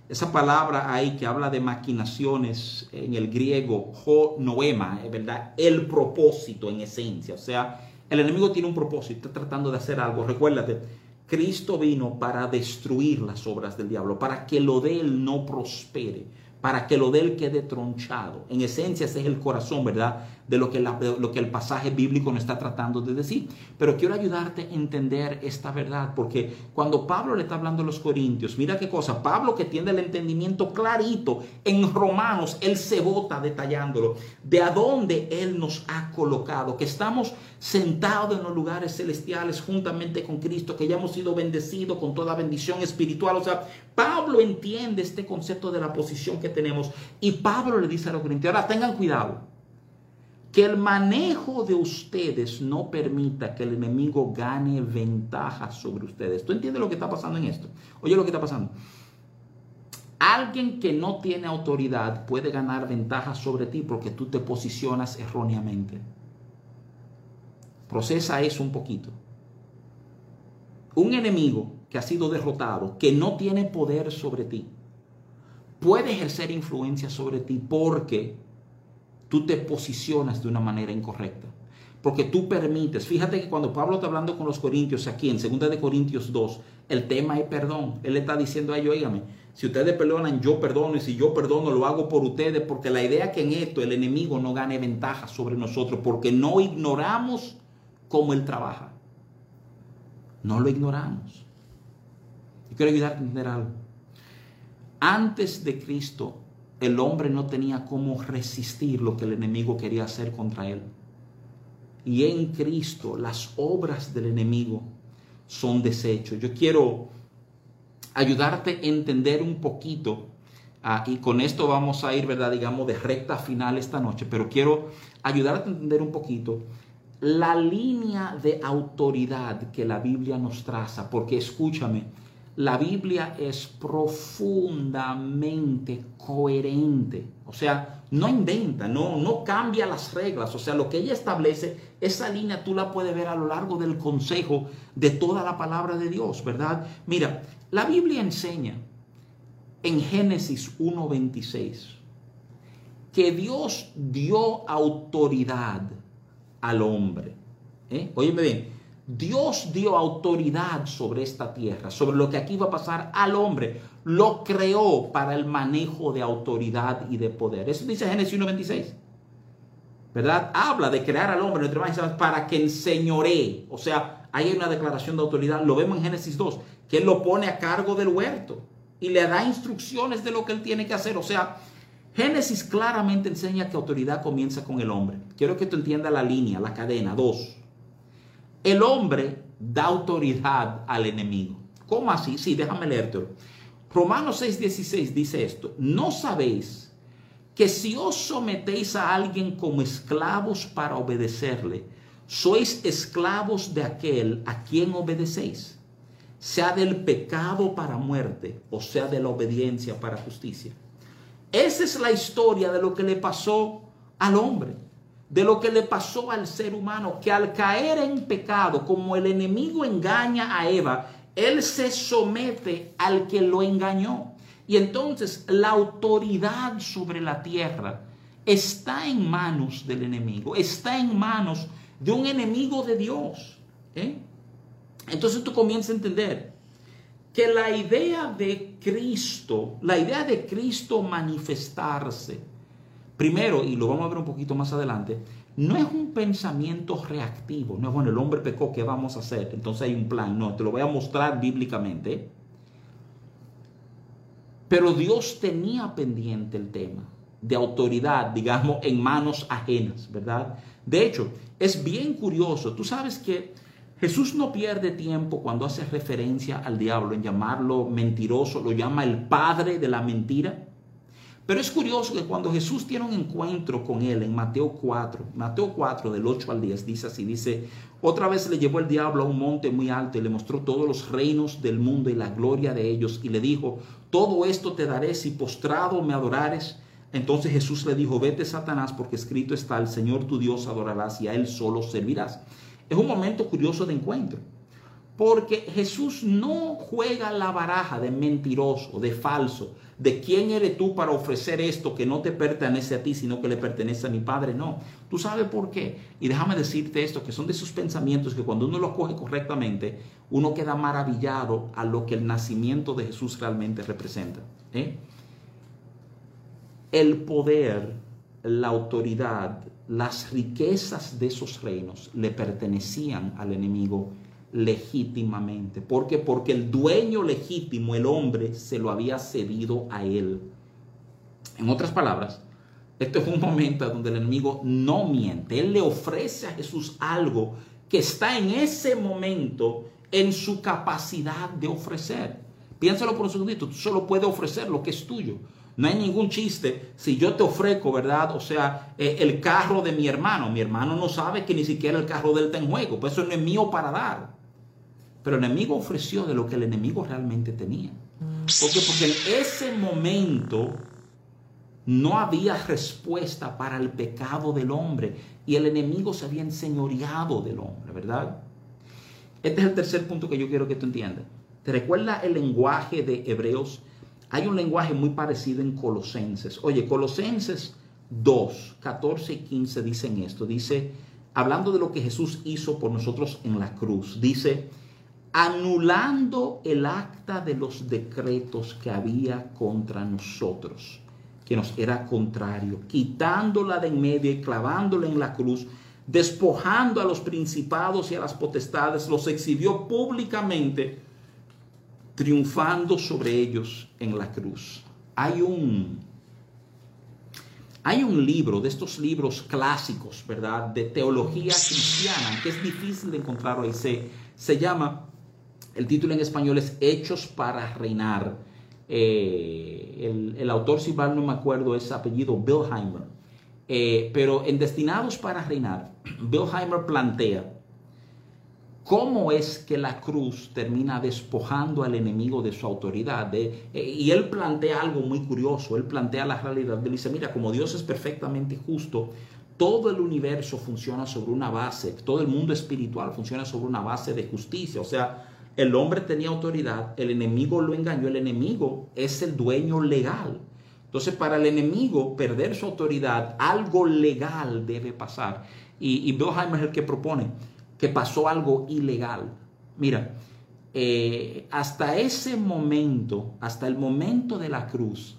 Speaker 1: esa palabra ahí que habla de maquinaciones en el griego, noema, verdad, el propósito en esencia, o sea, el enemigo tiene un propósito, está tratando de hacer algo. Recuérdate, Cristo vino para destruir las obras del diablo, para que lo de él no prospere, para que lo de él quede tronchado. En esencia ese es el corazón, ¿verdad? De lo que, lo que el pasaje bíblico nos está tratando de decir. Pero quiero ayudarte a entender esta verdad, porque cuando Pablo le está hablando a los corintios, mira qué cosa, Pablo que tiene el entendimiento clarito en Romanos, él se vota detallándolo, de a dónde él nos ha colocado, que estamos sentados en los lugares celestiales juntamente con Cristo, que ya hemos sido bendecidos con toda bendición espiritual. O sea, Pablo entiende este concepto de la posición que tenemos y Pablo le dice a los corintios, ahora tengan cuidado, que el manejo de ustedes no permita que el enemigo gane ventaja sobre ustedes. ¿Tú entiendes lo que está pasando en esto? Oye lo que está pasando. Alguien que no tiene autoridad puede ganar ventaja sobre ti porque tú te posicionas erróneamente. Procesa eso un poquito. Un enemigo que ha sido derrotado, que no tiene poder sobre ti, puede ejercer influencia sobre ti porque tú te posicionas de una manera incorrecta. Porque tú permites, fíjate que cuando Pablo está hablando con los corintios aquí en 2 de Corintios 2, el tema es perdón. Él está diciendo a ellos, oígame, si ustedes perdonan, yo perdono, y si yo perdono, lo hago por ustedes, porque la idea es que en esto el enemigo no gane ventaja sobre nosotros, porque no ignoramos cómo él trabaja. No lo ignoramos. Yo quiero ayudarte a entender algo. Antes de Cristo, el hombre no tenía cómo resistir lo que el enemigo quería hacer contra él. Y en Cristo las obras del enemigo son desechos. Yo quiero ayudarte a entender un poquito, ah, y con esto vamos a ir, ¿verdad? Digamos, de recta final esta noche, pero quiero ayudarte a entender un poquito la línea de autoridad que la Biblia nos traza, porque escúchame, la Biblia es profundamente coherente. O sea, no inventa, no, no cambia las reglas. O sea, lo que ella establece, esa línea tú la puedes ver a lo largo del consejo de toda la palabra de Dios, ¿verdad? Mira, la Biblia enseña en Génesis 1.26 que Dios dio autoridad al hombre. ¿Eh? Óyeme bien, Dios dio autoridad sobre esta tierra, sobre lo que aquí va a pasar al hombre. Lo creó para el manejo de autoridad y de poder. Eso dice Génesis 1.26. ¿Verdad? Habla de crear al hombre para que enseñoree. O sea, hay una declaración de autoridad. Lo vemos en Génesis 2, que él lo pone a cargo del huerto y le da instrucciones de lo que él tiene que hacer. O sea, Génesis claramente enseña que autoridad comienza con el hombre. Quiero que tú entiendas la línea, la cadena. Dos. El hombre da autoridad al enemigo. ¿Cómo así? Sí, déjame leértelo. Romanos 6:16 dice esto. No sabéis que si os sometéis a alguien como esclavos para obedecerle, sois esclavos de aquel a quien obedecéis, sea del pecado para muerte o sea de la obediencia para justicia. Esa es la historia de lo que le pasó al hombre de lo que le pasó al ser humano, que al caer en pecado, como el enemigo engaña a Eva, él se somete al que lo engañó. Y entonces la autoridad sobre la tierra está en manos del enemigo, está en manos de un enemigo de Dios. ¿eh? Entonces tú comienzas a entender que la idea de Cristo, la idea de Cristo manifestarse, Primero, y lo vamos a ver un poquito más adelante, no es un pensamiento reactivo, no es bueno, el hombre pecó, ¿qué vamos a hacer? Entonces hay un plan, no, te lo voy a mostrar bíblicamente. Pero Dios tenía pendiente el tema de autoridad, digamos, en manos ajenas, ¿verdad? De hecho, es bien curioso, tú sabes que Jesús no pierde tiempo cuando hace referencia al diablo en llamarlo mentiroso, lo llama el padre de la mentira. Pero es curioso que cuando Jesús tiene un encuentro con él en Mateo 4, Mateo 4 del 8 al 10 dice así, dice, otra vez le llevó el diablo a un monte muy alto y le mostró todos los reinos del mundo y la gloria de ellos y le dijo, todo esto te daré si postrado me adorares. Entonces Jesús le dijo, vete Satanás porque escrito está, el Señor tu Dios adorarás y a él solo servirás. Es un momento curioso de encuentro. Porque Jesús no juega la baraja de mentiroso, de falso, de quién eres tú para ofrecer esto que no te pertenece a ti, sino que le pertenece a mi Padre. No, tú sabes por qué. Y déjame decirte esto, que son de esos pensamientos que cuando uno los coge correctamente, uno queda maravillado a lo que el nacimiento de Jesús realmente representa. ¿eh? el poder, la autoridad, las riquezas de esos reinos le pertenecían al enemigo legítimamente. ¿Por qué? Porque el dueño legítimo, el hombre, se lo había cedido a él. En otras palabras, este es un momento donde el enemigo no miente. Él le ofrece a Jesús algo que está en ese momento en su capacidad de ofrecer. Piénsalo por un segundito, tú solo puedes ofrecer lo que es tuyo. No hay ningún chiste si yo te ofrezco, ¿verdad? O sea, eh, el carro de mi hermano. Mi hermano no sabe que ni siquiera el carro de él está en juego. Pues eso no es mío para dar. Pero el enemigo ofreció de lo que el enemigo realmente tenía. Porque, porque en ese momento no había respuesta para el pecado del hombre y el enemigo se había enseñoreado del hombre, ¿verdad? Este es el tercer punto que yo quiero que tú entiendas. ¿Te recuerda el lenguaje de Hebreos? Hay un lenguaje muy parecido en Colosenses. Oye, Colosenses 2, 14 y 15 dicen esto. Dice, hablando de lo que Jesús hizo por nosotros en la cruz, dice, anulando el acta de los decretos que había contra nosotros que nos era contrario, quitándola de en medio y clavándola en la cruz, despojando a los principados y a las potestades, los exhibió públicamente, triunfando sobre ellos en la cruz. Hay un, hay un libro de estos libros clásicos, ¿verdad? De teología cristiana, que es difícil de encontrar hoy. Se, se llama, el título en español es Hechos para Reinar eh, el, autor, si mal no me acuerdo, es apellido Billheimer. Eh, pero en Destinados para Reinar, *clears throat* Billheimer plantea cómo es que la cruz termina despojando al enemigo de su autoridad. Eh, y él plantea algo muy curioso, él plantea la realidad, él dice, mira, como Dios es perfectamente justo, todo el universo funciona sobre una base, todo el mundo espiritual funciona sobre una base de justicia, o sea, el hombre tenía autoridad, el enemigo lo engañó, el enemigo es el dueño legal. Entonces, para el enemigo perder su autoridad, algo legal debe pasar. Y, y Bill es el que propone que pasó algo ilegal. Mira, eh, hasta ese momento, hasta el momento de la cruz,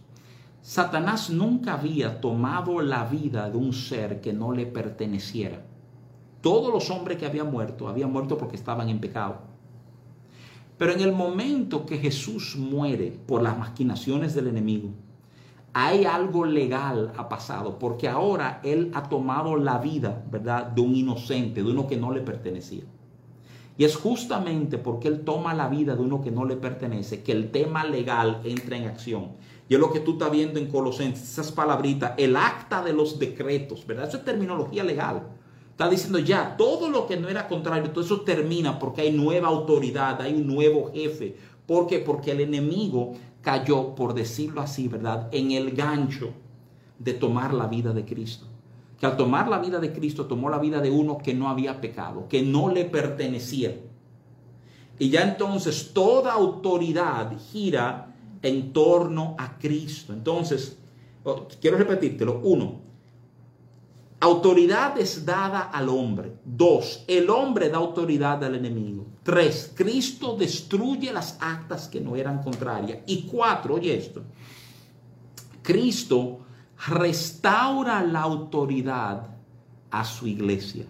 Speaker 1: Satanás nunca había tomado la vida de un ser que no le perteneciera. Todos los hombres que habían muerto, habían muerto porque estaban en pecado. Pero en el momento que Jesús muere por las maquinaciones del enemigo, hay algo legal ha pasado, porque ahora Él ha tomado la vida, ¿verdad?, de un inocente, de uno que no le pertenecía. Y es justamente porque Él toma la vida de uno que no le pertenece que el tema legal entra en acción. Y es lo que tú estás viendo en Colosenses, esas palabritas, el acta de los decretos, ¿verdad? Eso es terminología legal. Está diciendo ya, todo lo que no era contrario, todo eso termina porque hay nueva autoridad, hay un nuevo jefe. ¿Por qué? Porque el enemigo cayó, por decirlo así, ¿verdad?, en el gancho de tomar la vida de Cristo. Que al tomar la vida de Cristo tomó la vida de uno que no había pecado, que no le pertenecía. Y ya entonces toda autoridad gira en torno a Cristo. Entonces, oh, quiero repetírtelo. Uno, Autoridad es dada al hombre. Dos, el hombre da autoridad al enemigo. Tres, Cristo destruye las actas que no eran contrarias. Y cuatro, oye esto, Cristo restaura la autoridad a su iglesia.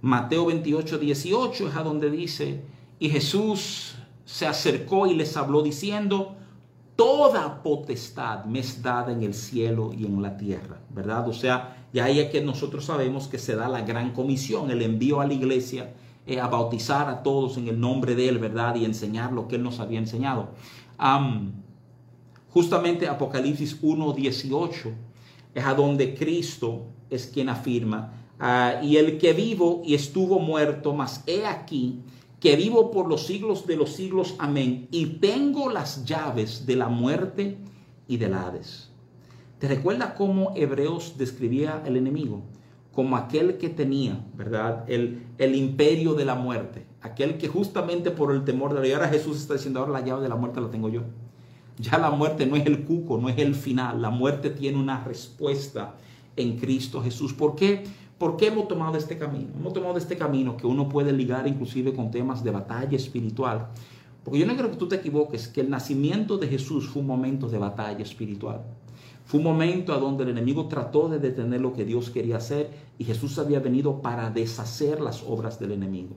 Speaker 1: Mateo 28, 18 es a donde dice, y Jesús se acercó y les habló diciendo, toda potestad me es dada en el cielo y en la tierra, ¿verdad? O sea, ya ahí es que nosotros sabemos que se da la gran comisión, el envío a la iglesia eh, a bautizar a todos en el nombre de Él, ¿verdad? Y enseñar lo que Él nos había enseñado. justamente Apocalipsis 1.18 es a donde Cristo es quien afirma, ah, y el que vivo y estuvo muerto, mas he aquí que vivo por los siglos de los siglos, amén, y tengo las llaves de la muerte y del Hades. ¿Te recuerdas cómo Hebreos describía el enemigo? Como aquel que tenía, ¿verdad? El, el imperio de la muerte. Aquel que justamente por el temor de la ahora Jesús está diciendo, ahora la llave de la muerte la tengo yo. Ya la muerte no es el cuco, no es el final. La muerte tiene una respuesta en Cristo Jesús. ¿Por qué? ¿Por qué hemos tomado este camino? Hemos tomado este camino que uno puede ligar inclusive con temas de batalla espiritual. Porque yo no quiero que tú te equivoques, que el nacimiento de Jesús fue un momento de batalla espiritual. Fue un momento a donde el enemigo trató de detener lo que Dios quería hacer y Jesús había venido para deshacer las obras del enemigo.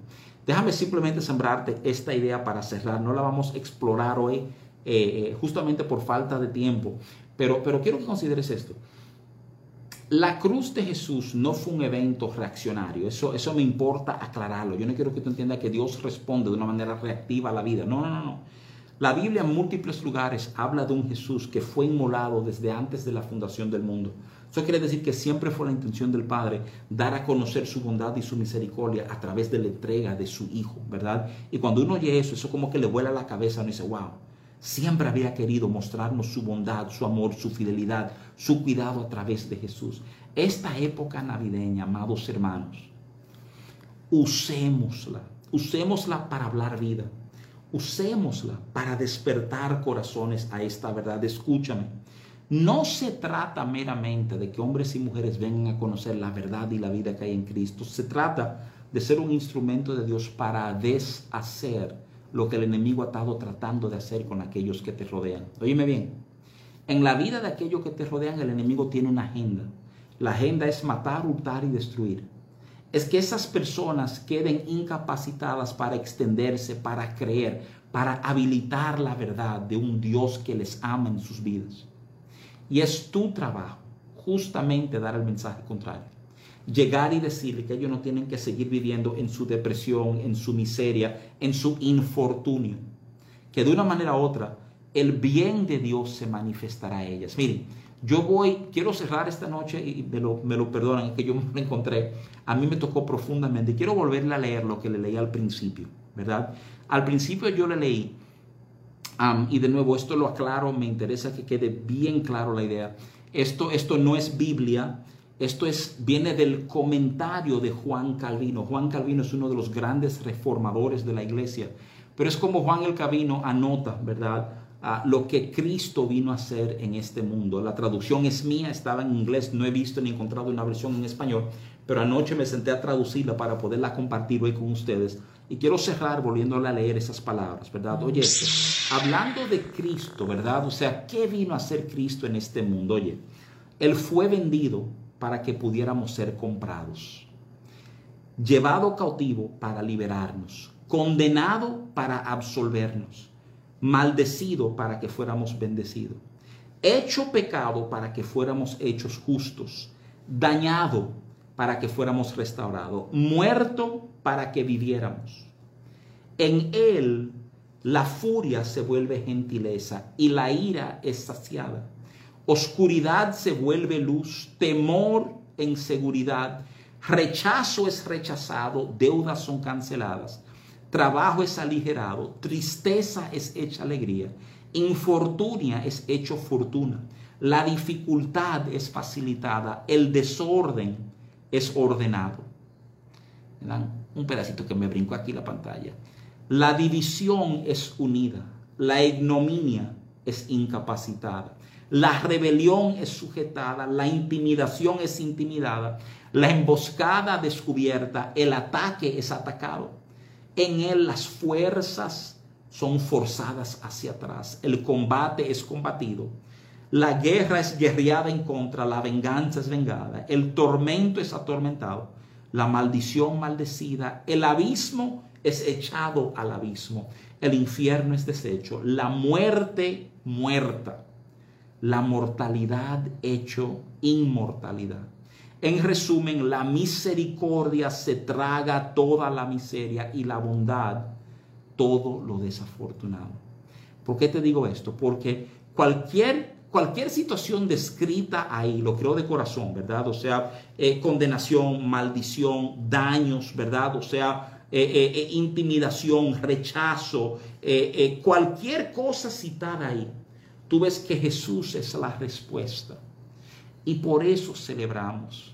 Speaker 1: Déjame simplemente sembrarte esta idea para cerrar. No la vamos a explorar hoy eh, eh, justamente por falta de tiempo, pero, pero quiero que consideres esto. La cruz de Jesús no fue un evento reaccionario, eso, eso me importa aclararlo. Yo no quiero que tú entiendas que Dios responde de una manera reactiva a la vida. No, no, no, no. La Biblia en múltiples lugares habla de un Jesús que fue inmolado desde antes de la fundación del mundo. Eso quiere decir que siempre fue la intención del Padre dar a conocer su bondad y su misericordia a través de la entrega de su Hijo, ¿verdad? Y cuando uno oye eso, eso como que le vuela la cabeza, uno dice, wow, siempre había querido mostrarnos su bondad, su amor, su fidelidad, su cuidado a través de Jesús. Esta época navideña, amados hermanos, usémosla, usémosla para hablar vida, usémosla para despertar corazones a esta verdad. Escúchame, no se trata meramente de que hombres y mujeres vengan a conocer la verdad y la vida que hay en Cristo, se trata de ser un instrumento de Dios para deshacer lo que el enemigo ha estado tratando de hacer con aquellos que te rodean. Óyeme bien, en la vida de aquellos que te rodean el enemigo tiene una agenda. La agenda es matar, hurtar y destruir. Es que esas personas queden incapacitadas para extenderse, para creer, para habilitar la verdad de un Dios que les ama en sus vidas. Y es tu trabajo justamente dar el mensaje contrario llegar y decirle que ellos no tienen que seguir viviendo en su depresión, en su miseria, en su infortunio. Que de una manera u otra el bien de Dios se manifestará a ellas. Miren, yo voy, quiero cerrar esta noche y me lo, me lo perdonan, que yo me lo encontré. A mí me tocó profundamente. Quiero volverle a leer lo que le leí al principio, ¿verdad? Al principio yo le leí, y de nuevo esto lo aclaro, me interesa que quede bien claro la idea. Esto, esto no es Biblia, esto es, viene del comentario de Juan Calvino. Juan Calvino es uno de los grandes reformadores de la iglesia. Pero es como Juan el Calvino anota, ¿verdad? lo que Cristo vino a hacer en este mundo. La traducción es mía, estaba en inglés, no he visto ni encontrado una versión en español, pero anoche me senté a traducirla para poderla compartir hoy con ustedes. Y quiero cerrar volviéndole a leer esas palabras, ¿verdad? Oye, hablando de Cristo, ¿verdad? O sea, ¿qué vino a hacer Cristo en este mundo? Oye, Él fue vendido para que pudiéramos ser comprados, llevado cautivo para liberarnos, condenado para absolvernos, maldecido para que fuéramos bendecidos, hecho pecado para que fuéramos hechos justos, dañado para que fuéramos restaurados, muerto para que viviéramos. En Él la furia se vuelve gentileza y la ira es saciada. Oscuridad se vuelve luz, temor en seguridad, rechazo es rechazado, deudas son canceladas, trabajo es aligerado, tristeza es hecha alegría, infortunia es hecho fortuna, la dificultad es facilitada, el desorden es ordenado. un pedacito que me brinco aquí la pantalla. La división es unida, la ignominia es incapacitada. La rebelión es sujetada, la intimidación es intimidada, la emboscada descubierta, el ataque es atacado. En él las fuerzas son forzadas hacia atrás, el combate es combatido, la guerra es guerreada en contra, la venganza es vengada, el tormento es atormentado, la maldición maldecida, el abismo es echado al abismo, el infierno es deshecho, la muerte muerta la mortalidad hecho inmortalidad. En resumen, la misericordia se traga toda la miseria y la bondad todo lo desafortunado. ¿Por qué te digo esto? Porque cualquier, cualquier situación descrita ahí, lo creo de corazón, ¿verdad? O sea, eh, condenación, maldición, daños, ¿verdad? O sea, eh, eh, intimidación, rechazo, cualquier cosa citada ahí tú ves que Jesús es la respuesta. Y por eso celebramos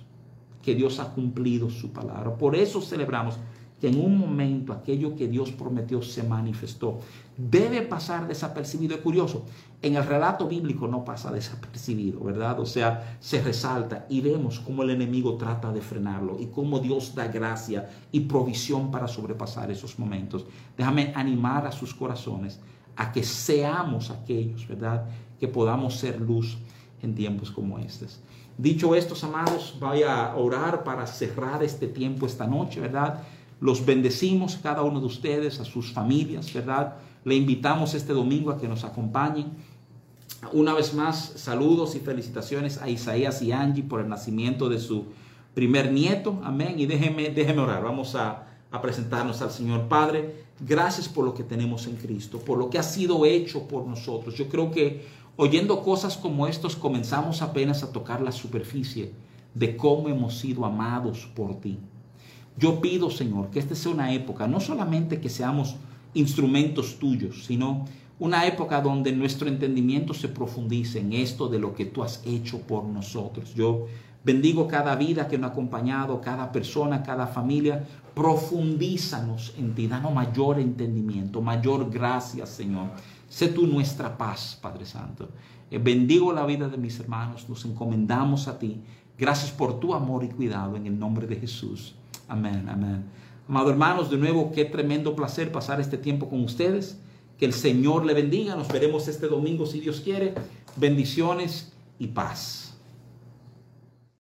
Speaker 1: que Dios ha cumplido su palabra. Por eso celebramos que en un momento aquello que Dios prometió se manifestó. Debe pasar desapercibido. Es curioso, en el relato bíblico no pasa desapercibido, ¿verdad? O sea, se resalta y vemos cómo el enemigo trata de frenarlo y cómo Dios da gracia y provisión para sobrepasar esos momentos. Déjame animar a sus corazones a que seamos aquellos, ¿verdad? Que podamos ser luz. en tiempos como estos. Dicho esto, amados, voy a orar para cerrar este tiempo esta noche, ¿verdad? Los bendecimos cada uno de ustedes, a sus familias, ¿verdad? Le invitamos este domingo a que nos acompañen. Una vez más, saludos y felicitaciones a Isaías y Angie por el nacimiento de su primer nieto. Amén. Y déjenme, déjenme orar. Vamos a, a presentarnos al Señor Padre. Gracias por lo que tenemos en Cristo, por lo que ha sido hecho por nosotros. Yo creo que oyendo cosas como estos comenzamos apenas a tocar la superficie de cómo hemos sido amados por ti. Yo pido, Señor, que esta sea una época, no solamente que seamos instrumentos tuyos, sino una época donde nuestro entendimiento se profundice en esto de lo que tú has hecho por nosotros. Yo bendigo cada vida que nos ha acompañado, cada persona, cada familia. Profundízanos en ti, danos mayor entendimiento, mayor gracia, Señor. Sé tú nuestra paz, Padre Santo. Eh, bendigo la vida de mis hermanos, nos encomendamos a ti. Gracias por tu amor y cuidado en el nombre de Jesús. Amén, amén. Amados hermanos, de nuevo, qué tremendo placer pasar este tiempo con ustedes. Que el Señor le bendiga. Nos veremos este domingo si Dios quiere. Bendiciones y paz.